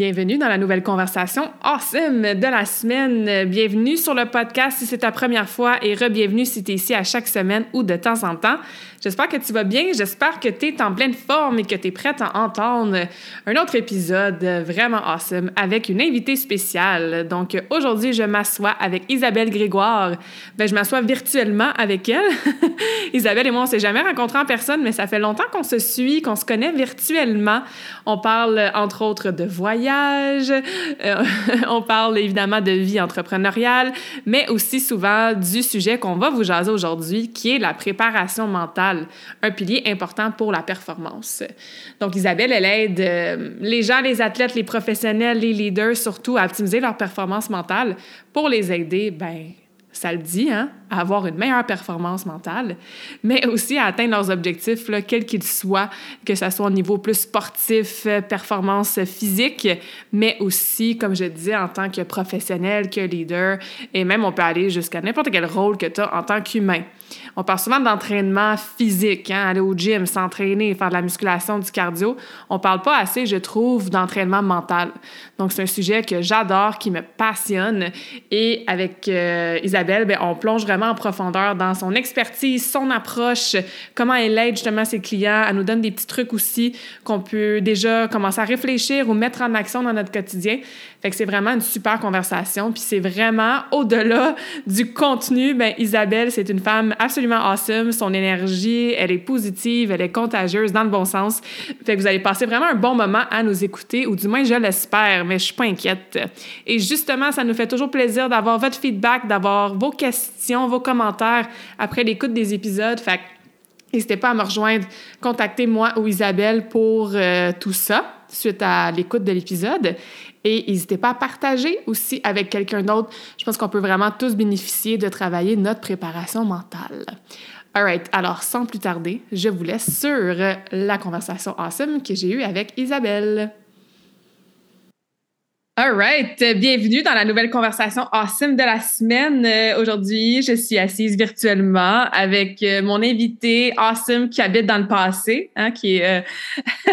Bienvenue dans la nouvelle conversation awesome de la semaine. Bienvenue sur le podcast si c'est ta première fois et re-bienvenue si tu es ici à chaque semaine ou de temps en temps. J'espère que tu vas bien. J'espère que tu es en pleine forme et que tu es prête à entendre un autre épisode vraiment awesome avec une invitée spéciale. Donc aujourd'hui, je m'assois avec Isabelle Grégoire. Ben, je m'assois virtuellement avec elle. Isabelle et moi, on s'est jamais rencontrés en personne, mais ça fait longtemps qu'on se suit, qu'on se connaît virtuellement. On parle entre autres de voyage, euh, on parle évidemment de vie entrepreneuriale, mais aussi souvent du sujet qu'on va vous jaser aujourd'hui, qui est la préparation mentale un pilier important pour la performance. Donc, Isabelle, elle aide euh, les gens, les athlètes, les professionnels, les leaders, surtout à optimiser leur performance mentale pour les aider, ben, ça le dit, hein, à avoir une meilleure performance mentale, mais aussi à atteindre leurs objectifs, là, quels qu'ils soient, que ce soit au niveau plus sportif, euh, performance physique, mais aussi, comme je disais, en tant que professionnel, que leader, et même on peut aller jusqu'à n'importe quel rôle que tu as en tant qu'humain. On parle souvent d'entraînement physique, hein, aller au gym, s'entraîner, faire de la musculation, du cardio. On parle pas assez, je trouve, d'entraînement mental. Donc, c'est un sujet que j'adore, qui me passionne. Et avec euh, Isabelle, ben, on plonge vraiment en profondeur dans son expertise, son approche, comment elle aide justement ses clients. Elle nous donne des petits trucs aussi qu'on peut déjà commencer à réfléchir ou mettre en action dans notre quotidien. Fait que c'est vraiment une super conversation. Puis c'est vraiment au-delà du contenu. Ben, Isabelle, c'est une femme absolument awesome. Son énergie, elle est positive, elle est contagieuse dans le bon sens. Fait que vous allez passer vraiment un bon moment à nous écouter, ou du moins je l'espère, mais je suis pas inquiète. Et justement, ça nous fait toujours plaisir d'avoir votre feedback, d'avoir vos questions, vos commentaires après l'écoute des épisodes. Fait que N'hésitez pas à me rejoindre, contactez moi ou Isabelle pour euh, tout ça suite à l'écoute de l'épisode. Et n'hésitez pas à partager aussi avec quelqu'un d'autre. Je pense qu'on peut vraiment tous bénéficier de travailler notre préparation mentale. Alright, alors sans plus tarder, je vous laisse sur la conversation awesome que j'ai eue avec Isabelle. All right. Bienvenue dans la nouvelle conversation awesome de la semaine. Euh, aujourd'hui, je suis assise virtuellement avec euh, mon invité awesome qui habite dans le passé, hein, qui est euh,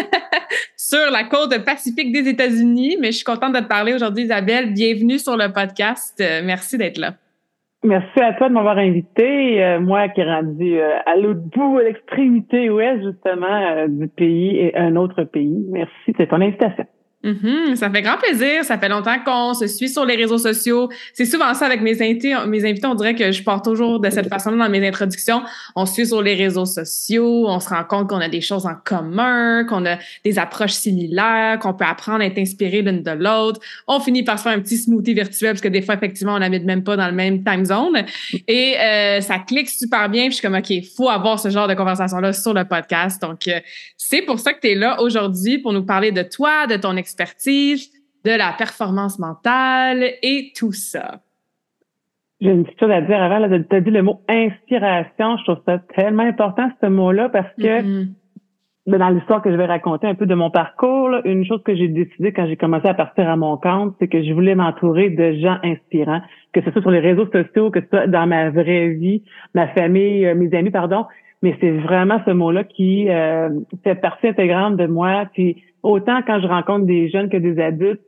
sur la côte pacifique des États-Unis. Mais je suis contente de te parler aujourd'hui, Isabelle. Bienvenue sur le podcast. merci d'être là. Merci à toi de m'avoir invité. moi qui est rendu à l'autre bout, à l'extrémité ouest, justement, du pays et un autre pays. Merci de ton invitation. Mm-hmm. ça fait grand plaisir. Ça fait longtemps qu'on se suit sur les réseaux sociaux. C'est souvent ça avec mes invités. Mes invités, on dirait que je pars toujours de cette façon dans mes introductions. On se suit sur les réseaux sociaux. On se rend compte qu'on a des choses en commun, qu'on a des approches similaires, qu'on peut apprendre à être inspiré l'une de l'autre. On finit par se faire un petit smoothie virtuel parce que des fois, effectivement, on n'habite même pas dans le même time zone. Et euh, ça clique super bien. Puis je suis comme, OK, il faut avoir ce genre de conversation-là sur le podcast. Donc, euh, c'est pour ça que tu es là aujourd'hui pour nous parler de toi, de ton de la performance mentale et tout ça. J'ai une petite chose à dire avant. Tu as dit le mot inspiration. Je trouve ça tellement important, ce mot-là, parce que mm-hmm. ben, dans l'histoire que je vais raconter un peu de mon parcours, une chose que j'ai décidé quand j'ai commencé à partir à mon compte, c'est que je voulais m'entourer de gens inspirants, que ce soit sur les réseaux sociaux, que ce soit dans ma vraie vie, ma famille, euh, mes amis, pardon mais c'est vraiment ce mot-là qui euh, fait partie intégrante de moi. Puis autant quand je rencontre des jeunes que des adultes,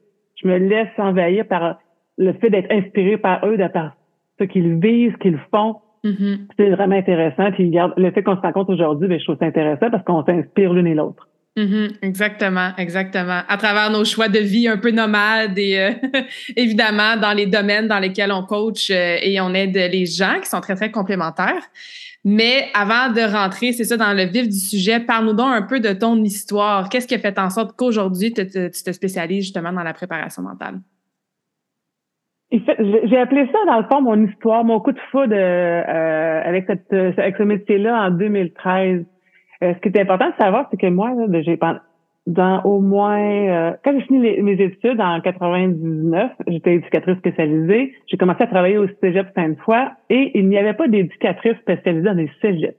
je me laisse envahir par le fait d'être inspiré par eux, de par ce qu'ils vivent, ce qu'ils font. Mm-hmm. C'est vraiment intéressant. Puis le fait qu'on se rencontre aujourd'hui, ben, je trouve ça intéressant parce qu'on s'inspire l'une et l'autre. Mm-hmm. exactement, exactement. À travers nos choix de vie un peu nomades et euh, évidemment dans les domaines dans lesquels on coach euh, et on aide les gens qui sont très, très complémentaires. Mais avant de rentrer, c'est ça, dans le vif du sujet, parle-nous donc un peu de ton histoire. Qu'est-ce qui a fait en sorte qu'aujourd'hui, tu te, spécialises justement dans la préparation mentale? J'ai appelé ça, dans le fond, mon histoire, mon coup de foudre euh, avec, cette, avec ce métier-là en 2013. Euh, ce qui est important de savoir, c'est que moi, j'ai dans au moins euh, quand j'ai fini mes études en 99, j'étais éducatrice spécialisée. J'ai commencé à travailler au Cégep Sainte-Foy et il n'y avait pas d'éducatrice spécialisée dans les cégeps.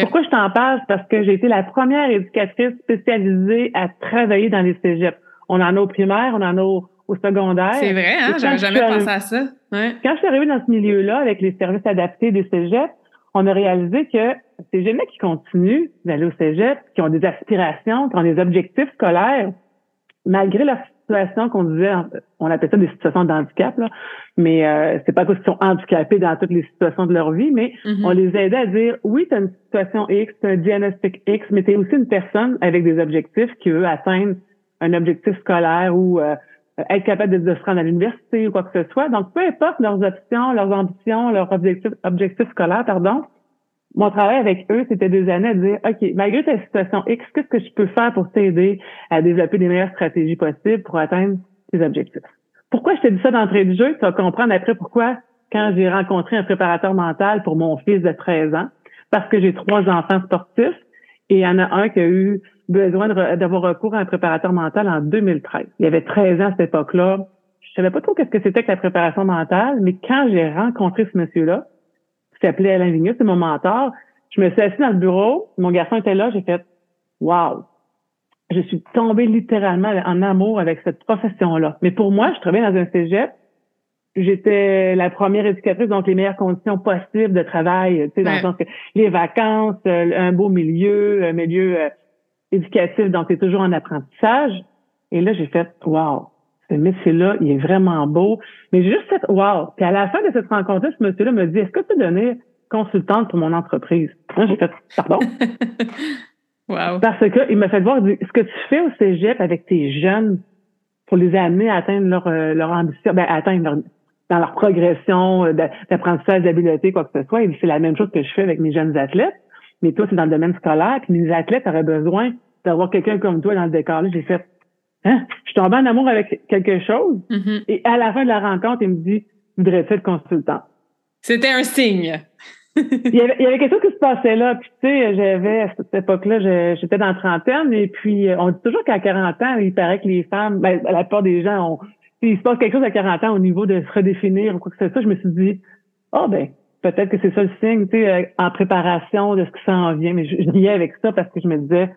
Pourquoi je t'en parle? Parce que j'ai été la première éducatrice spécialisée à travailler dans les cégeps. On en a au primaire, on en a au, secondaire. C'est vrai, hein? J'avais jamais pensé à ça. Quand je suis arrivée dans ce milieu-là avec les services adaptés des cégeps, on a réalisé que ces jeunes qui continuent d'aller au cégep, qui ont des aspirations, qui ont des objectifs scolaires, malgré leur situation qu'on disait, on appelle ça des situations d'handicap, là, mais euh, c'est pas parce qu'ils sont handicapés dans toutes les situations de leur vie, mais mm-hmm. on les aidait à dire, oui, tu as une situation X, tu as un diagnostic X, mais tu es aussi une personne avec des objectifs qui veut atteindre un objectif scolaire ou euh, être capable de, se rendre à l'université ou quoi que ce soit. Donc, peu importe leurs options, leurs ambitions, leurs objectifs, objectifs scolaires, pardon, mon travail avec eux, c'était des années à dire, OK, malgré ta situation X, qu'est-ce que je peux faire pour t'aider à développer les meilleures stratégies possibles pour atteindre tes objectifs? Pourquoi je t'ai dit ça d'entrée de jeu? Tu vas comprendre après pourquoi, quand j'ai rencontré un préparateur mental pour mon fils de 13 ans, parce que j'ai trois enfants sportifs et il y en a un qui a eu besoin d'avoir recours à un préparateur mental en 2013. Il avait 13 ans à cette époque-là. Je savais pas trop qu'est-ce que c'était que la préparation mentale, mais quand j'ai rencontré ce monsieur-là, s'appelait Alain Vigneault, c'est mon mentor, je me suis assis dans le bureau, mon garçon était là, j'ai fait Wow! Je suis tombée littéralement en amour avec cette profession-là. Mais pour moi, je travaillais dans un cégep, j'étais la première éducatrice, donc les meilleures conditions possibles de travail, tu sais, dans le sens que les vacances, euh, un beau milieu, un milieu euh, éducatif, donc c'est toujours en apprentissage. Et là, j'ai fait, wow, ce métier-là, il est vraiment beau. Mais j'ai juste fait, wow. Puis à la fin de cette rencontre ce monsieur-là me dit, est-ce que tu peux donner consultante pour mon entreprise? Là, j'ai fait, pardon? wow. Parce que il m'a fait voir, ce que tu fais au cégep avec tes jeunes pour les amener à atteindre leur, euh, leur ambition, ben, atteindre leur, dans leur progression euh, d'apprentissage d'habileté, quoi que ce soit. C'est la même chose que je fais avec mes jeunes athlètes. Mais toi, c'est dans le domaine scolaire, puis mes athlètes auraient besoin d'avoir quelqu'un comme toi dans le décor. J'ai fait, hein? Je suis tombée en amour avec quelque chose. Mm-hmm. Et à la fin de la rencontre, il me dit, voudrais-tu être consultant? C'était un signe. il, y avait, il, y avait, quelque chose qui se passait là. Puis, tu sais, j'avais, à cette époque-là, j'étais dans la trentaine. Et puis, on dit toujours qu'à 40 ans, il paraît que les femmes, ben, la plupart des gens ont, il se passe quelque chose à 40 ans au niveau de se redéfinir ou quoi que ce soit. Je me suis dit, ah, oh, ben, peut-être que c'est ça le signe, tu sais, euh, en préparation de ce qui s'en vient. Mais je, je avec ça parce que je me disais,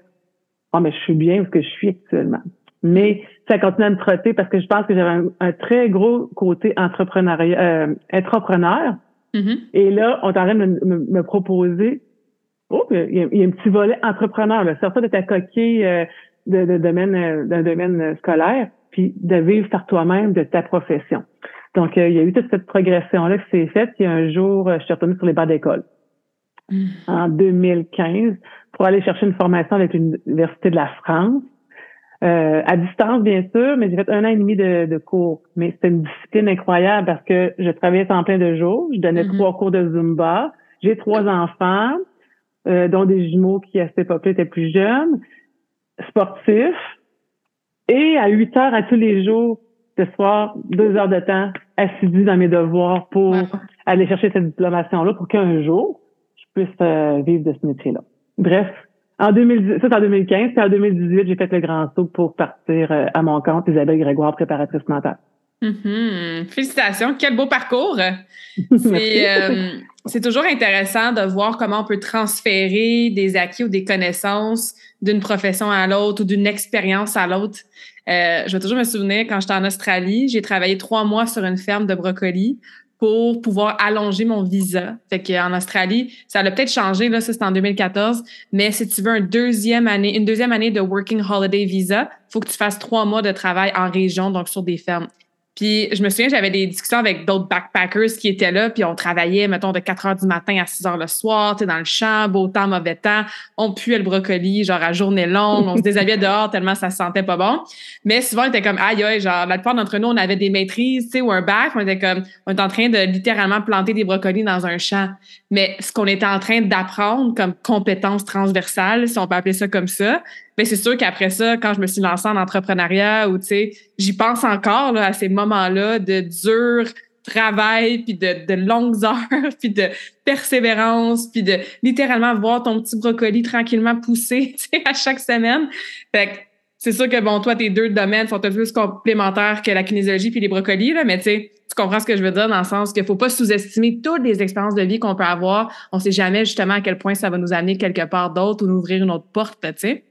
ah, oh, mais je suis bien où ce que je suis actuellement. Mais ça continue à me trotter parce que je pense que j'avais un, très gros côté entrepreneurial, euh, entrepreneur. Mm-hmm. Et là, on est en train de me, proposer, oh, il y, a, un petit volet entrepreneur, là, sortir de ta coquille euh, de, domaine, euh, d'un domaine scolaire, puis de vivre par toi-même de ta profession. Donc, il y a eu toute cette progression-là qui s'est faite. Y a un jour, je suis retournée sur les bancs d'école mm. en 2015 pour aller chercher une formation avec l'Université de la France. Euh, à distance, bien sûr, mais j'ai fait un an et demi de, cours. Mais c'était une discipline incroyable parce que je travaillais en plein de jours. Je donnais mm-hmm. trois cours de Zumba. J'ai trois enfants, euh, dont des jumeaux qui, à cette époque-là, étaient plus jeunes, sportifs. Et à 8 heures à tous les jours, ce soir, deux heures de temps assidu dans mes devoirs pour aller chercher cette diplomation-là pour qu'un jour, je puisse euh, vivre de ce métier-là. Bref, en 2010, ça, c'est en 2015. Puis en 2018, j'ai fait le grand saut pour partir euh, à mon compte, Isabelle Grégoire, préparatrice mentale. Mm-hmm. Félicitations. Quel beau parcours. Euh, c'est toujours intéressant de voir comment on peut transférer des acquis ou des connaissances d'une profession à l'autre ou d'une expérience à l'autre. Euh, je vais toujours me souvenir quand j'étais en Australie, j'ai travaillé trois mois sur une ferme de brocolis pour pouvoir allonger mon visa. Fait qu'en Australie, ça a peut-être changé, là, ça c'est en 2014, mais si tu veux un deuxième année, une deuxième année de Working Holiday Visa, faut que tu fasses trois mois de travail en région, donc sur des fermes. Puis je me souviens, j'avais des discussions avec d'autres backpackers qui étaient là, puis on travaillait, mettons, de 4 heures du matin à 6 heures le soir, tu dans le champ, beau temps, mauvais temps. On puait le brocoli, genre à journée longue. On se déshabillait dehors tellement ça se sentait pas bon. Mais souvent, on était comme, aïe, aïe, genre, la plupart d'entre nous, on avait des maîtrises, tu sais, ou un bac. On était comme, on était en train de littéralement planter des brocolis dans un champ. Mais ce qu'on était en train d'apprendre comme compétence transversale, si on peut appeler ça comme ça, mais c'est sûr qu'après ça, quand je me suis lancée en entrepreneuriat, ou tu sais, j'y pense encore là, à ces moments-là de dur travail, puis de, de longues heures, puis de persévérance, puis de littéralement voir ton petit brocoli tranquillement pousser à chaque semaine. Fait que c'est sûr que, bon, toi, tes deux domaines sont un peu plus complémentaires que la kinésiologie puis les brocolis, là, mais tu sais, tu comprends ce que je veux dire dans le sens qu'il faut pas sous-estimer toutes les expériences de vie qu'on peut avoir. On sait jamais justement à quel point ça va nous amener quelque part d'autre ou nous ouvrir une autre porte, tu sais.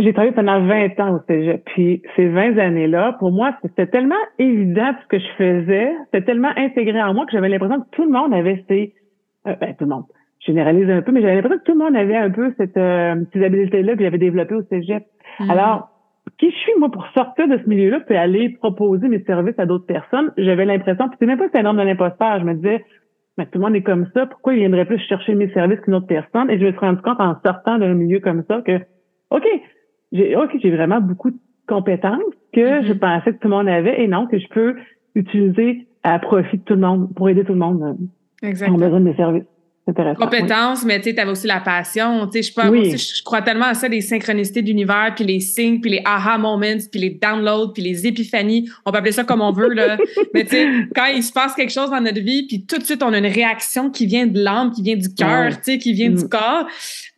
J'ai travaillé pendant 20 ans au cégep. Puis ces 20 années-là, pour moi, c'était tellement évident ce que je faisais, c'était tellement intégré en moi que j'avais l'impression que tout le monde avait ces... Euh, ben, tout le monde. Je généralise un peu, mais j'avais l'impression que tout le monde avait un peu cette, euh, ces habiletés-là que j'avais développées au cégep. Mm-hmm. Alors, qui je suis, moi, pour sortir de ce milieu-là, puis aller proposer mes services à d'autres personnes, j'avais l'impression, puis c'est même pas que c'est un nombre de l'imposteur, je me disais, mais tout le monde est comme ça, pourquoi il viendrait plus chercher mes services qu'une autre personne? Et je me suis rendu compte en sortant d'un milieu comme ça que, OK, j'ai OK, j'ai vraiment beaucoup de compétences que mm-hmm. je pensais que tout le monde avait et non que je peux utiliser à profit de tout le monde pour aider tout le monde euh, Exactement. en besoin de mes services. Compétences, mais tu avais aussi la passion. Tu sais, je, je, crois tellement à ça, les synchronicités d'univers, puis les signes, puis les aha moments, puis les downloads, puis les épiphanies. On peut appeler ça comme on veut, là. mais tu sais, quand il se passe quelque chose dans notre vie, puis tout de suite, on a une réaction qui vient de l'âme, qui vient du cœur, tu sais, qui vient du mm. corps.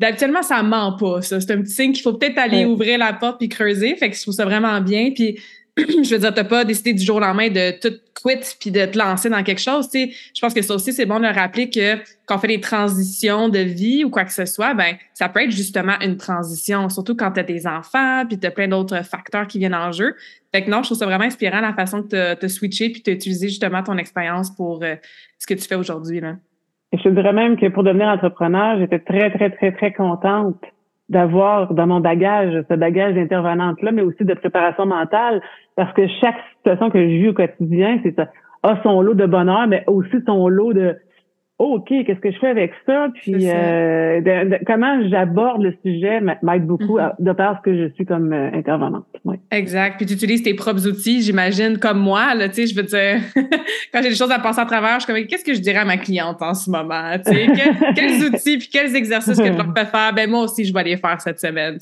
Habituellement, ça ment pas, ça. C'est un petit signe qu'il faut peut-être aller ouvrir la porte puis creuser. Fait que je trouve ça vraiment bien. Puis je veux dire, t'as pas décidé du jour au lendemain de tout quit puis de te lancer dans quelque chose. Tu sais, je pense que ça aussi, c'est bon de rappeler que quand on fait des transitions de vie ou quoi que ce soit, ben ça peut être justement une transition, surtout quand tu as des enfants puis tu as plein d'autres facteurs qui viennent en jeu. Fait que non, je trouve ça vraiment inspirant la façon que tu as switché puis tu as utilisé justement ton expérience pour euh, ce que tu fais aujourd'hui. Là. Je dirais même que pour devenir entrepreneur, j'étais très, très, très, très contente d'avoir dans mon bagage ce bagage d'intervenante-là, mais aussi de préparation mentale, parce que chaque situation que je vis au quotidien, c'est ça, a son lot de bonheur, mais aussi son lot de OK, qu'est-ce que je fais avec ça? Puis euh, comment j'aborde le sujet m'aide beaucoup mm-hmm. de par ce que je suis comme euh, intervenante. Exact. Puis tu utilises tes propres outils, j'imagine, comme moi. Là, je veux dire, quand j'ai des choses à passer à travers, je suis comme qu'est-ce que je dirais à ma cliente en ce moment? quels outils puis quels exercices que je leur fais faire? Ben moi aussi, je vais les faire cette semaine.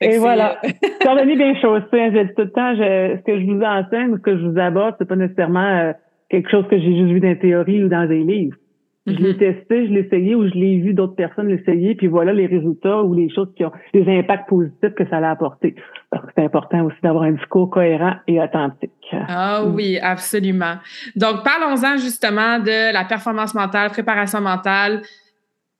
Et voilà. Cordonnier bien chaussé, je dis tout le temps, je, ce que je vous enseigne ou ce que je vous aborde, c'est pas nécessairement euh, quelque chose que j'ai juste vu dans la théorie ou dans des livres. Je l'ai mm-hmm. testé, je l'ai essayé ou je l'ai vu d'autres personnes l'essayer, puis voilà les résultats ou les choses qui ont les impacts positifs que ça a apporté. Parce que c'est important aussi d'avoir un discours cohérent et authentique. Ah mm. oui, absolument. Donc, parlons-en justement de la performance mentale, préparation mentale.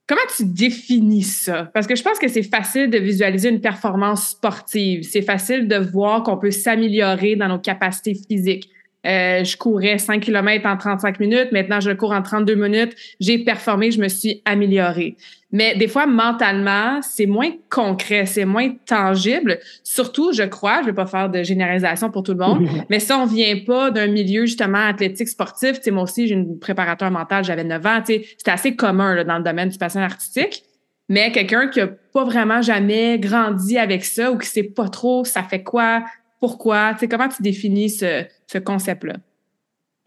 Comment tu définis ça? Parce que je pense que c'est facile de visualiser une performance sportive. C'est facile de voir qu'on peut s'améliorer dans nos capacités physiques. Euh, je courais 5 km en 35 minutes. Maintenant, je cours en 32 minutes. J'ai performé, je me suis améliorée. Mais des fois, mentalement, c'est moins concret, c'est moins tangible. Surtout, je crois, je vais pas faire de généralisation pour tout le monde, mais si on vient pas d'un milieu justement athlétique sportif, tu sais, moi aussi, j'ai une préparateur mental, j'avais 9 ans, tu sais, c'était assez commun là, dans le domaine du patient artistique. Mais quelqu'un qui a pas vraiment jamais grandi avec ça ou qui sait pas trop ça fait quoi, pourquoi? Tu comment tu définis ce, ce concept-là?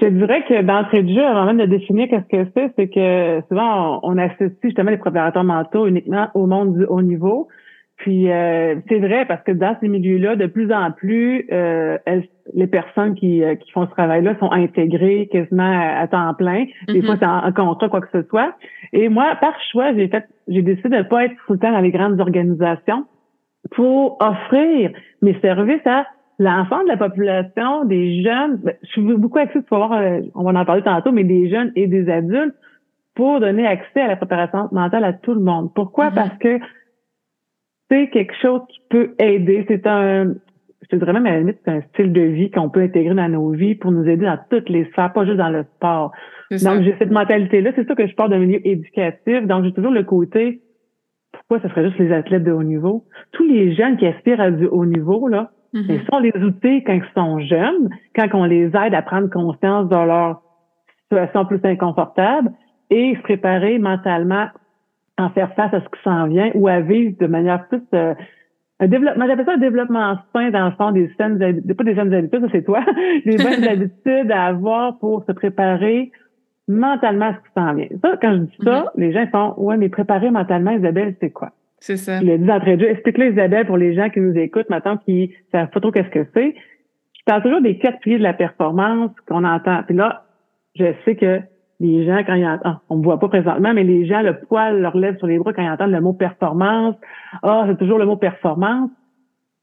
Je dirais que d'entrée de jeu, avant même de définir qu'est-ce que c'est, c'est que souvent on, associe justement les préparateurs mentaux uniquement au monde du haut niveau. Puis euh, c'est vrai parce que dans ces milieux-là, de plus en plus, euh, les personnes qui, euh, qui font ce travail-là sont intégrées quasiment à, temps plein. Des fois, mm-hmm. c'est en, contrat, quoi que ce soit. Et moi, par choix, j'ai fait, j'ai décidé de ne pas être tout le temps dans les grandes organisations pour offrir mes services à l'ensemble de la population, des jeunes, ben, je suis beaucoup axée, tu voir, euh, on va en parler tantôt, mais des jeunes et des adultes pour donner accès à la préparation mentale à tout le monde. Pourquoi? Mm-hmm. Parce que c'est quelque chose qui peut aider. C'est un, je te dirais même à la limite, c'est un style de vie qu'on peut intégrer dans nos vies pour nous aider dans toutes les sphères, pas juste dans le sport. Donc, j'ai cette mentalité-là. C'est ça que je pars d'un milieu éducatif. Donc, j'ai toujours le côté, pourquoi ce serait juste les athlètes de haut niveau? Tous les jeunes qui aspirent à du haut niveau, là, Mm-hmm. Les outils quand ils sont jeunes, quand on les aide à prendre conscience de leur situation plus inconfortable et se préparer mentalement à faire face à ce qui s'en vient ou à vivre de manière plus euh, un développement, j'appelle ça un développement sain dans le fond des saines pas des saines habitudes, ça c'est toi, des bonnes habitudes à avoir pour se préparer mentalement à ce qui s'en vient. Ça, quand je dis ça, mm-hmm. les gens font Ouais, mais préparer mentalement, Isabelle, c'est quoi? C'est ça. Je le dis d'entrée de jeu. Explique-le, Isabelle, pour les gens qui nous écoutent maintenant, qui ne savent pas trop qu'est-ce que c'est. Je parle toujours des quatre piliers de la performance qu'on entend. Puis là, je sais que les gens, quand ils entendent, on me voit pas présentement, mais les gens, le poil leur lève sur les bras quand ils entendent le mot performance. Ah, c'est toujours le mot performance.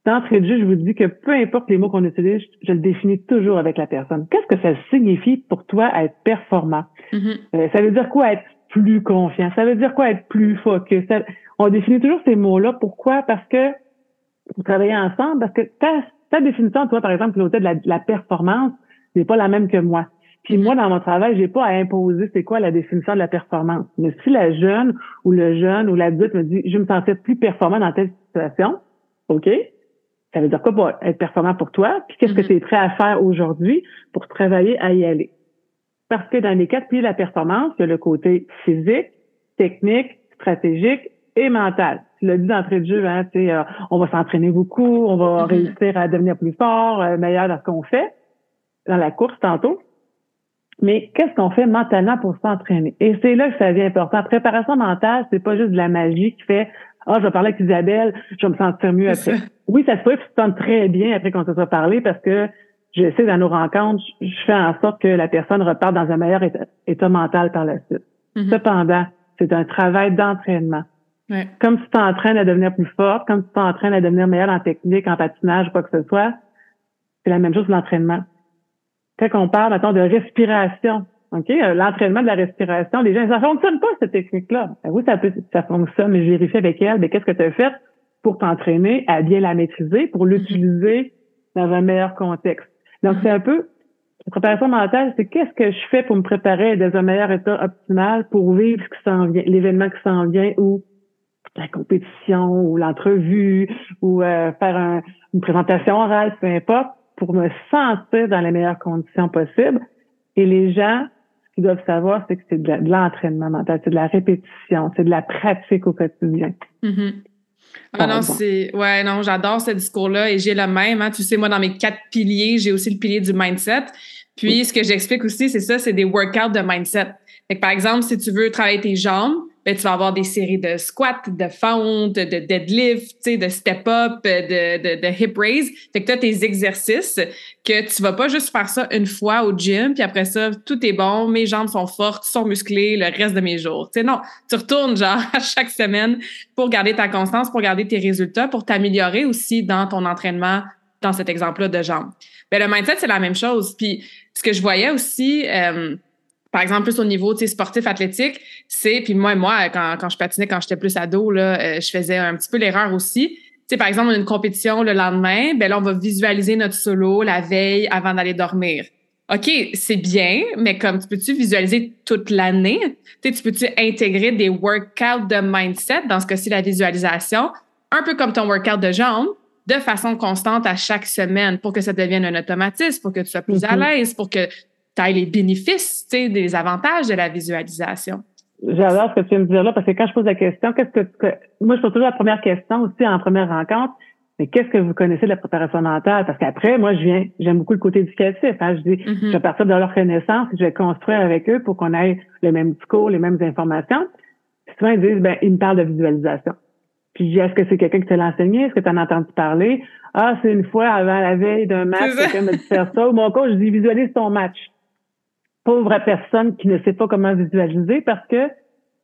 D'entrée de jeu, je vous dis que peu importe les mots qu'on utilise, je le définis toujours avec la personne. Qu'est-ce que ça signifie pour toi être performant? Mm-hmm. Euh, ça veut dire quoi être plus confiant? Ça veut dire quoi être plus focus? On définit toujours ces mots-là. Pourquoi? Parce que vous travaillez ensemble, parce que ta, ta définition, toi, par exemple, l'hôtel de la, de la performance, n'est pas la même que moi. Puis moi, dans mon travail, j'ai pas à imposer c'est quoi la définition de la performance. Mais si la jeune ou le jeune ou l'adulte me dit je me sentais plus performant dans telle situation, OK, ça veut dire quoi pour être performant pour toi? Puis qu'est-ce que mm-hmm. tu es prêt à faire aujourd'hui pour travailler à y aller? Parce que dans les quatre piliers de la performance, il y a le côté physique, technique, stratégique et mental. Tu l'as dit d'entrée de jeu, hein, euh, on va s'entraîner beaucoup, on va mm-hmm. réussir à devenir plus fort, euh, meilleur dans ce qu'on fait, dans la course tantôt. Mais qu'est-ce qu'on fait mentalement pour s'entraîner? Et c'est là que ça devient important. Préparation mentale, c'est pas juste de la magie qui fait Ah, je vais parler avec Isabelle, je vais me sentir mieux après. Oui, ça se peut que tu te sens très bien après qu'on se soit parlé parce que je sais dans nos rencontres, je fais en sorte que la personne reparte dans un meilleur état, mental par la suite. Mm-hmm. Cependant, c'est un travail d'entraînement. Comme tu t'entraînes à devenir plus forte, comme tu t'entraînes à devenir meilleur en technique, en patinage, quoi que ce soit, c'est la même chose que l'entraînement quand on parle, maintenant de respiration, OK? Euh, l'entraînement de la respiration, les gens, ça fonctionne pas, cette technique-là. Ben oui, ça peut, ça fonctionne, mais je vérifie avec elle, mais qu'est-ce que tu as fait pour t'entraîner à bien la maîtriser, pour l'utiliser dans un meilleur contexte? Donc, c'est un peu, la préparation mentale, c'est qu'est-ce que je fais pour me préparer dans un meilleur état optimal pour vivre ce qui s'en vient, l'événement qui s'en vient ou la compétition ou l'entrevue ou euh, faire une présentation orale, peu importe pour me sentir dans les meilleures conditions possibles. Et les gens, ce qu'ils doivent savoir, c'est que c'est de l'entraînement mental, c'est de la répétition, c'est de la pratique au quotidien. Mm-hmm. Ah non, c'est. Ouais, non, j'adore ce discours-là et j'ai le même. Hein. Tu sais, moi, dans mes quatre piliers, j'ai aussi le pilier du mindset. Puis, ce que j'explique aussi, c'est ça, c'est des workouts de mindset. Fait que, par exemple, si tu veux travailler tes jambes, ben, tu vas avoir des séries de squats, de fente, de deadlift, de step-up, de, de, de, hip raise. Fait que tu as tes exercices que tu vas pas juste faire ça une fois au gym, puis après ça, tout est bon, mes jambes sont fortes, sont musclées le reste de mes jours. sais non, tu retournes genre à chaque semaine pour garder ta constance, pour garder tes résultats, pour t'améliorer aussi dans ton entraînement, dans cet exemple-là de jambes. Ben, le mindset, c'est la même chose. Puis ce que je voyais aussi... Euh, par exemple, plus au niveau sportif athlétique, c'est, puis moi, moi, quand, quand je patinais, quand j'étais plus ado, là, euh, je faisais un petit peu l'erreur aussi. sais, par exemple, une compétition le lendemain, ben là, on va visualiser notre solo la veille avant d'aller dormir. OK, c'est bien, mais comme tu peux-tu visualiser toute l'année? Tu peux-tu intégrer des workouts de mindset, dans ce cas-ci, la visualisation, un peu comme ton workout de jambes, de façon constante à chaque semaine pour que ça devienne un automatisme, pour que tu sois plus à mm-hmm. l'aise, pour que tu as les bénéfices, tu sais, des avantages de la visualisation. J'adore ce que tu viens de dire là, parce que quand je pose la question, qu'est-ce que, moi, je pose toujours la première question aussi en première rencontre, mais qu'est-ce que vous connaissez de la préparation mentale? Parce qu'après, moi, je viens, j'aime beaucoup le côté éducatif. Hein? Je dis, mm-hmm. je vais partir de leur connaissance, je vais construire avec eux pour qu'on ait le même discours, les mêmes informations. souvent, ils disent, ben, ils me parlent de visualisation. Puis je dis, est-ce que c'est quelqu'un qui te l'a enseigné? Est-ce que tu en as entendu parler? Ah, c'est une fois avant la veille d'un match, quelqu'un m'a dit faire ça. Ou mon coach, je dis, visualise ton match pauvre personne qui ne sait pas comment visualiser parce que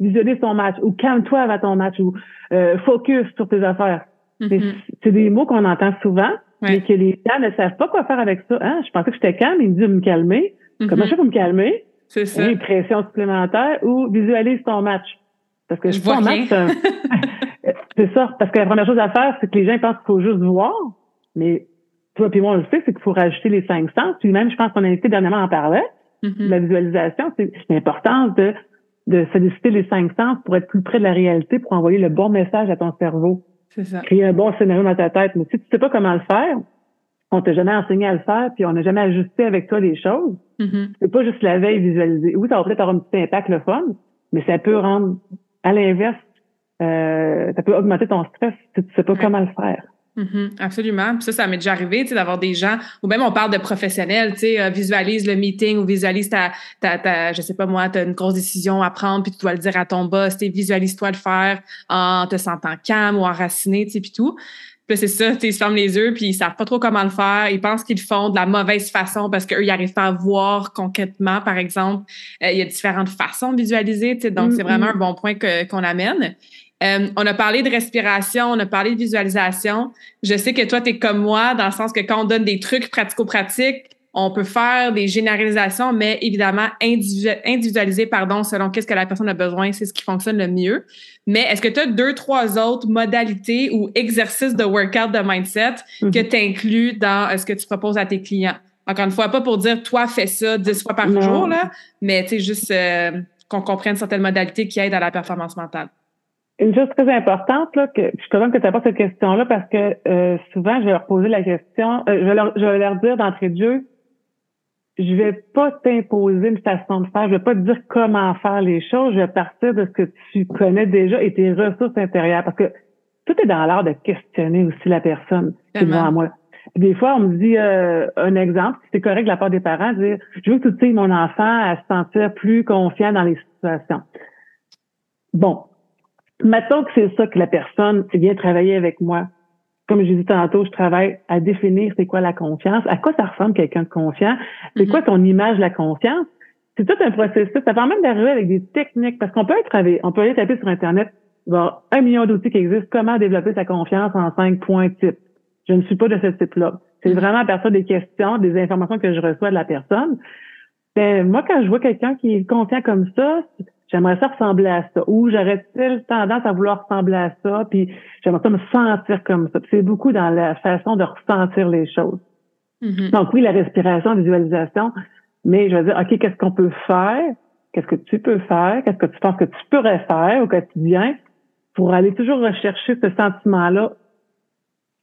visualiser son match ou calme-toi avant ton match ou euh, focus sur tes affaires. Mm-hmm. C'est des mots qu'on entend souvent, mais que les gens ne savent pas quoi faire avec ça. Hein? Je pensais que j'étais calme, ils me disent de me calmer. Comment mm-hmm. je fais pour me calmer? C'est ça. Une pression supplémentaire ou visualise ton match. Parce que je vois match, c'est ça. Parce que la première chose à faire, c'est que les gens pensent qu'il faut juste voir, mais toi puis moi on le sait, c'est qu'il faut rajouter les cinq sens. Puis même, je pense qu'on a été dernièrement en Mm-hmm. La visualisation, c'est l'importance de, de solliciter les cinq sens pour être plus près de la réalité, pour envoyer le bon message à ton cerveau. C'est ça. Créer un bon scénario dans ta tête. Mais si tu sais pas comment le faire, on t'a jamais enseigné à le faire, puis on n'a jamais ajusté avec toi les choses. Mm-hmm. C'est pas juste la veille visualiser. Oui, ça va peut-être avoir un petit impact le fun, mais ça peut rendre, à l'inverse, euh, ça peut augmenter ton stress si tu sais pas comment le faire. Mm-hmm. absolument. Puis ça, ça m'est déjà arrivé, tu sais, d'avoir des gens, ou même on parle de professionnels, tu sais, euh, visualise le meeting ou visualise ta, ta, ta, je sais pas moi, tu as une grosse décision à prendre, puis tu dois le dire à ton boss, tu visualise-toi le faire en te sentant calme ou enraciné, tu sais, puis tout. Puis c'est ça, ils se ferment les yeux, puis ils savent pas trop comment le faire. Ils pensent qu'ils le font de la mauvaise façon parce qu'eux, ils arrivent pas à voir concrètement, par exemple. Euh, il y a différentes façons de visualiser, tu sais, donc c'est vraiment un bon point qu'on amène. Euh, on a parlé de respiration, on a parlé de visualisation. Je sais que toi, tu es comme moi, dans le sens que quand on donne des trucs pratico-pratiques, on peut faire des généralisations, mais évidemment individualiser pardon, selon qu'est-ce que la personne a besoin, c'est ce qui fonctionne le mieux. Mais est-ce que tu as deux, trois autres modalités ou exercices de workout de mindset mm-hmm. que tu inclus dans euh, ce que tu proposes à tes clients? Encore une fois, pas pour dire toi fais ça dix fois par jour, là, mais tu sais, juste euh, qu'on comprenne certaines modalités qui aident à la performance mentale. Une chose très importante, là, que je te demande que tu pas cette question-là parce que euh, souvent, je vais leur poser la question, je, vais leur, je vais leur dire d'entrée de jeu, je vais pas t'imposer une façon de faire, je vais pas te dire comment faire les choses, je vais partir de ce que tu connais déjà et tes ressources intérieures parce que tout est dans l'art de questionner aussi la personne qui est devant moi. Des fois, on me dit euh, un exemple, c'est correct de la part des parents, de dire je veux que tu mon enfant à se sentir plus confiant dans les situations. Bon, mettons que c'est ça que la personne vient travailler avec moi comme je dit tantôt, je travaille à définir c'est quoi la confiance, à quoi ça ressemble quelqu'un de confiant, c'est quoi mhm. ton image de la confiance? C'est tout un processus. Ça permet même d'arriver avec des techniques, parce qu'on peut être on peut aller taper sur Internet, avoir un million d'outils qui existent, comment développer sa confiance en cinq points types. Je ne suis pas de ce type-là. C'est mhm. vraiment à partir des questions, des informations que je reçois de la personne. Ben, moi, quand je vois quelqu'un qui est confiant comme ça, j'aimerais ça ressembler à ça, ou j'aurais-t-il tendance à vouloir ressembler à ça, puis j'aimerais ça me sentir comme ça. C'est beaucoup dans la façon de ressentir les choses. Mm-hmm. Donc oui, la respiration, la visualisation, mais je vais dire, OK, qu'est-ce qu'on peut faire? Qu'est-ce que tu peux faire? Qu'est-ce que tu penses que tu pourrais faire au quotidien pour aller toujours rechercher ce sentiment-là?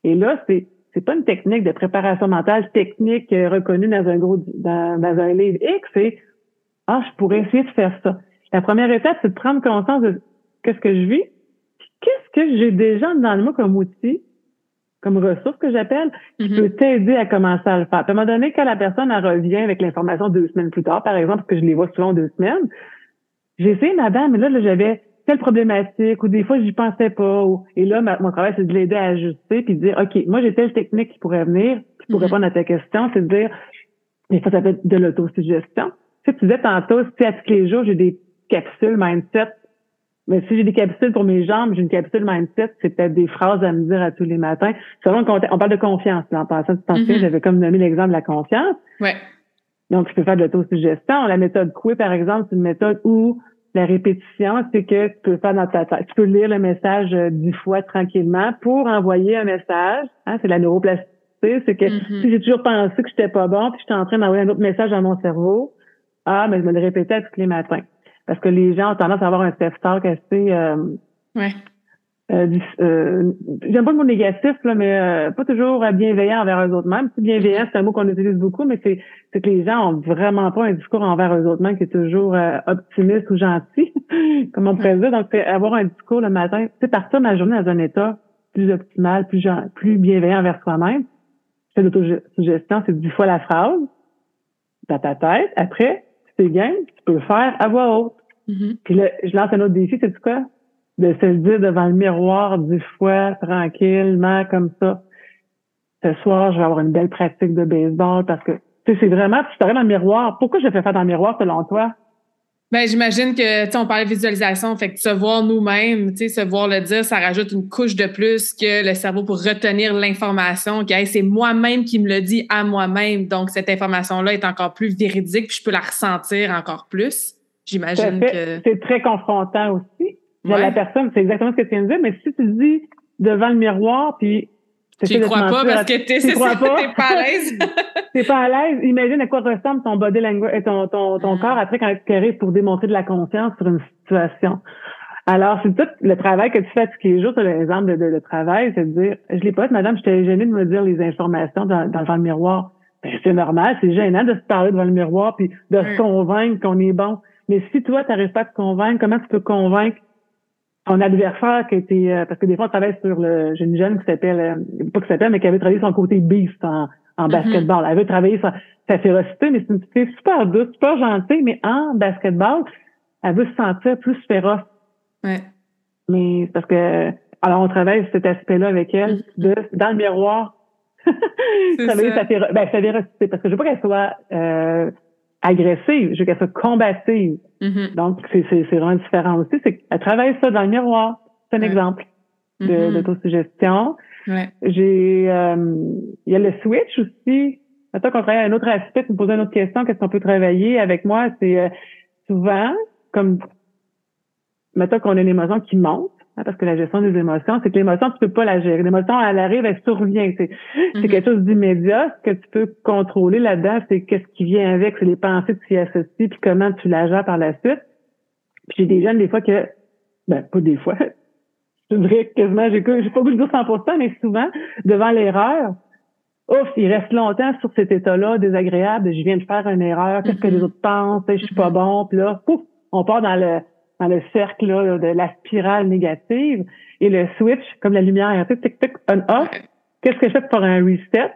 Et là, c'est c'est pas une technique de préparation mentale technique reconnue dans un gros dans, dans un livre X, c'est ah, je pourrais essayer de faire ça. La première étape, c'est de prendre conscience de qu'est-ce que je vis, qu'est-ce que j'ai déjà dans le moi comme outil, comme ressource que j'appelle, qui mm-hmm. peut t'aider à commencer à le faire. à un moment donné, quand la personne revient avec l'information deux semaines plus tard, par exemple, parce que je les vois souvent deux semaines, j'ai essayé, madame, mais là, là j'avais telle problématique, ou des fois, j'y pensais pas. et là, mon travail, c'est de l'aider à ajuster, puis de dire, OK, moi, j'ai telle technique qui pourrait venir, pour mm-hmm. répondre à ta question, c'est de dire, des fois, ça peut être de l'autosuggestion. Tu sais, tu disais tantôt, si à tous les jours, j'ai des capsule mindset. Mais si j'ai des capsules pour mes jambes, j'ai une capsule mindset, c'est peut-être des phrases à me dire à tous les matins. Selon on parle de confiance. en passant, tu t'en mm-hmm. j'avais comme nommé l'exemple de la confiance. Ouais. Donc, je peux faire de l'autosuggestion. La méthode Coué, par exemple, c'est une méthode où la répétition, c'est que tu peux faire dans ta tête. Tu peux lire le message euh, dix fois tranquillement pour envoyer un message. Hein, c'est la neuroplasticité. C'est que mm-hmm. si j'ai toujours pensé que j'étais pas bon, puis j'étais en train d'envoyer un autre message à mon cerveau, ah, mais je me le répétais tous les matins parce que les gens ont tendance à avoir un self-talk assez euh, ouais. Euh, euh, j'aime pas le mot négatif, là, mais euh, pas toujours bienveillant envers eux autres mêmes. Bienveillant, c'est un mot qu'on utilise beaucoup, mais c'est, c'est que les gens ont vraiment pas un discours envers eux autres mêmes qui est toujours euh, optimiste ou gentil, comme on pourrait dire. Donc, c'est avoir un discours le matin, c'est partir ma journée dans un état plus optimal, plus plus bienveillant envers soi-même. C'est l'autosuggestion, c'est dix fois la phrase dans ta tête. Après, c'est game, tu peux le faire à voix haute. Mm-hmm. Puis là, je lance un autre défi, c'est quoi? De se le dire devant le miroir dix fois, tranquillement, comme ça. Ce soir, je vais avoir une belle pratique de baseball parce que, tu sais, c'est vraiment, tu t'arrêtes dans le miroir. Pourquoi je fais faire dans le miroir selon toi? Ben, j'imagine que, tu sais, on parlait de visualisation, fait que se voir nous-mêmes, tu sais, se voir le dire, ça rajoute une couche de plus que le cerveau pour retenir l'information, que c'est moi-même qui me le dit à moi-même. Donc, cette information-là est encore plus véridique, puis je peux la ressentir encore plus. J'imagine que. C'est très confrontant aussi. La personne, c'est exactement ce que tu viens de dire, mais si tu dis devant le miroir, puis tu crois pas parce que t'es pas? pas à l'aise. t'es pas à l'aise? Imagine à quoi ressemble ton body language, ton, ton, ton mm. corps après quand tu arrives pour démontrer de la confiance sur une situation. Alors, c'est tout le travail que tu fais tous les jours, c'est l'exemple de, de, travail, c'est de dire, je l'ai pas fait, madame, j'étais gênée de me dire les informations dans, dans le miroir. Ben, c'est normal, c'est gênant de se parler devant le miroir puis de se convaincre qu'on est bon. Mais si toi, tu n'arrives pas à te convaincre, comment tu peux convaincre ton adversaire qui était euh, parce que des fois on travaille sur le j'ai une jeune qui s'appelle euh, pas qui s'appelle mais qui avait travaillé son côté beast en, en mm-hmm. basketball. Elle veut travailler sa, sa férocité, mais c'est une fille super douce, super gentille, mais en basketball, elle veut se sentir plus féroce. Ouais. Mais parce que alors on travaille cet aspect-là avec elle, mm-hmm. de dans le miroir. travailler sa, féro ben, sa férocité, parce que je veux pas qu'elle soit euh, agressive, je veux qu'elle soit combative. Mm-hmm. Donc, c'est vraiment différent aussi. C'est qu'elle travaille ça dans le miroir. C'est un exemple de mm-hmm. d'autosuggestion. Ouais. J'ai euh, il y a le switch aussi. Maintenant qu'on travaille à un autre aspect, tu me poses une autre question, qu'est-ce qu'on peut travailler avec moi? C'est euh, souvent, comme maintenant qu'on a une émotion qui monte, parce que la gestion des émotions, c'est que l'émotion, tu peux pas la gérer. L'émotion, elle arrive, elle survient. C'est mm-hmm. quelque chose d'immédiat. Ce que tu peux contrôler là-dedans, c'est qu'est-ce qui vient avec, c'est les pensées que tu y associes, puis comment tu la gères par la suite. Puis j'ai des jeunes, des fois, que, ben, pas des fois, je dirais quasiment, j'ai pas voulu de dire 100%, mais souvent, devant l'erreur, ouf, il reste longtemps sur cet état-là, désagréable, je viens de faire une erreur, qu'est-ce que les mm-hmm. autres pensent, je suis pas mm-hmm. bon, puis là, pouf, on part dans le dans le cercle là, de la spirale négative et le switch, comme la lumière, tic, tic, tic, on-off. Qu'est-ce que je fais pour un reset?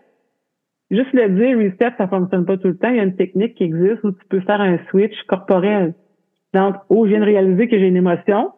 Juste le dire, reset, ça fonctionne pas tout le temps. Il y a une technique qui existe où tu peux faire un switch corporel. Donc, oh, je viens de réaliser que j'ai une émotion.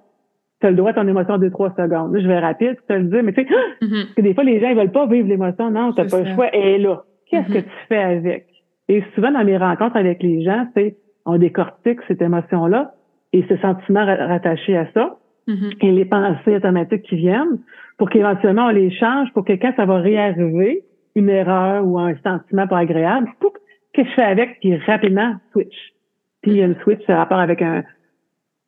Tu as le droit à ton émotion de trois secondes. Là, je vais rapide, tu te le dis, mais tu sais, mm-hmm. parce que des fois, les gens, ils veulent pas vivre l'émotion. Non, tu n'as pas le choix. Est là. Qu'est-ce que mm-hmm. tu fais avec? Et souvent, dans mes rencontres avec les gens, c'est, on décortique cette émotion-là et ce sentiment rattaché à ça mm-hmm. et les pensées automatiques qui viennent pour qu'éventuellement on les change pour que quand ça va réarriver, une erreur ou un sentiment pas agréable, qu'est-ce que je fais avec puis rapidement switch. Puis il y a une switch, ça rapport avec un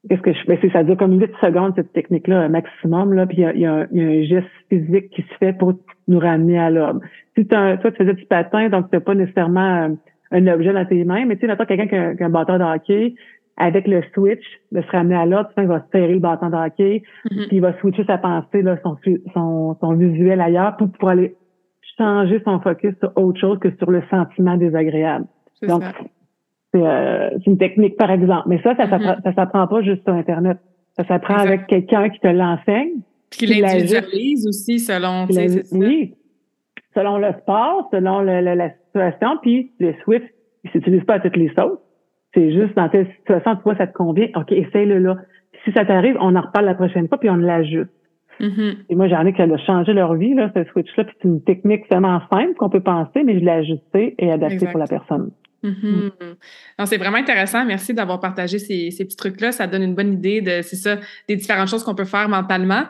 qu'est-ce que je fais? Ben, ça dure comme 8 secondes cette technique-là, maximum, là, puis il y a, un geste physique qui se fait pour nous ramener à l'ordre. Si toi, tu faisais du patin, donc tu n'as pas nécessairement un, objet dans tes mains, mais tu sais, quelqu'un qui a, qui a un bâton de hockey, avec le switch, de se ramener à l'autre, il va serrer le bâton de hockey, mm-hmm. puis il va switcher sa pensée, là, son, son, son visuel ailleurs pour, pour aller changer son focus sur autre chose que sur le sentiment désagréable. Donc, euh, c'est une technique, par exemple. Mais ça, ça ça s'apprend pas juste sur Internet. Ça s'apprend avec quelqu'un qui te l'enseigne. Qui l'individualise aussi selon... Oui, selon le sport, selon le, la situation, puis le switch, il s'utilise pas à toutes les sauces. C'est juste dans telle situation, toi, ça te convient. OK, essaye-le là. si ça t'arrive, on en reparle la prochaine fois, puis on l'ajuste. Mm-hmm. Et moi, j'en ai qui a changé leur vie, là, ce switch-là. Puis c'est une technique vraiment simple qu'on peut penser, mais je l'ai ajusté et adapté pour la personne. Non, c'est vraiment intéressant. Merci d'avoir partagé ces, ces petits trucs-là. Ça donne une bonne idée de, c'est ça, des différentes choses qu'on peut faire mentalement.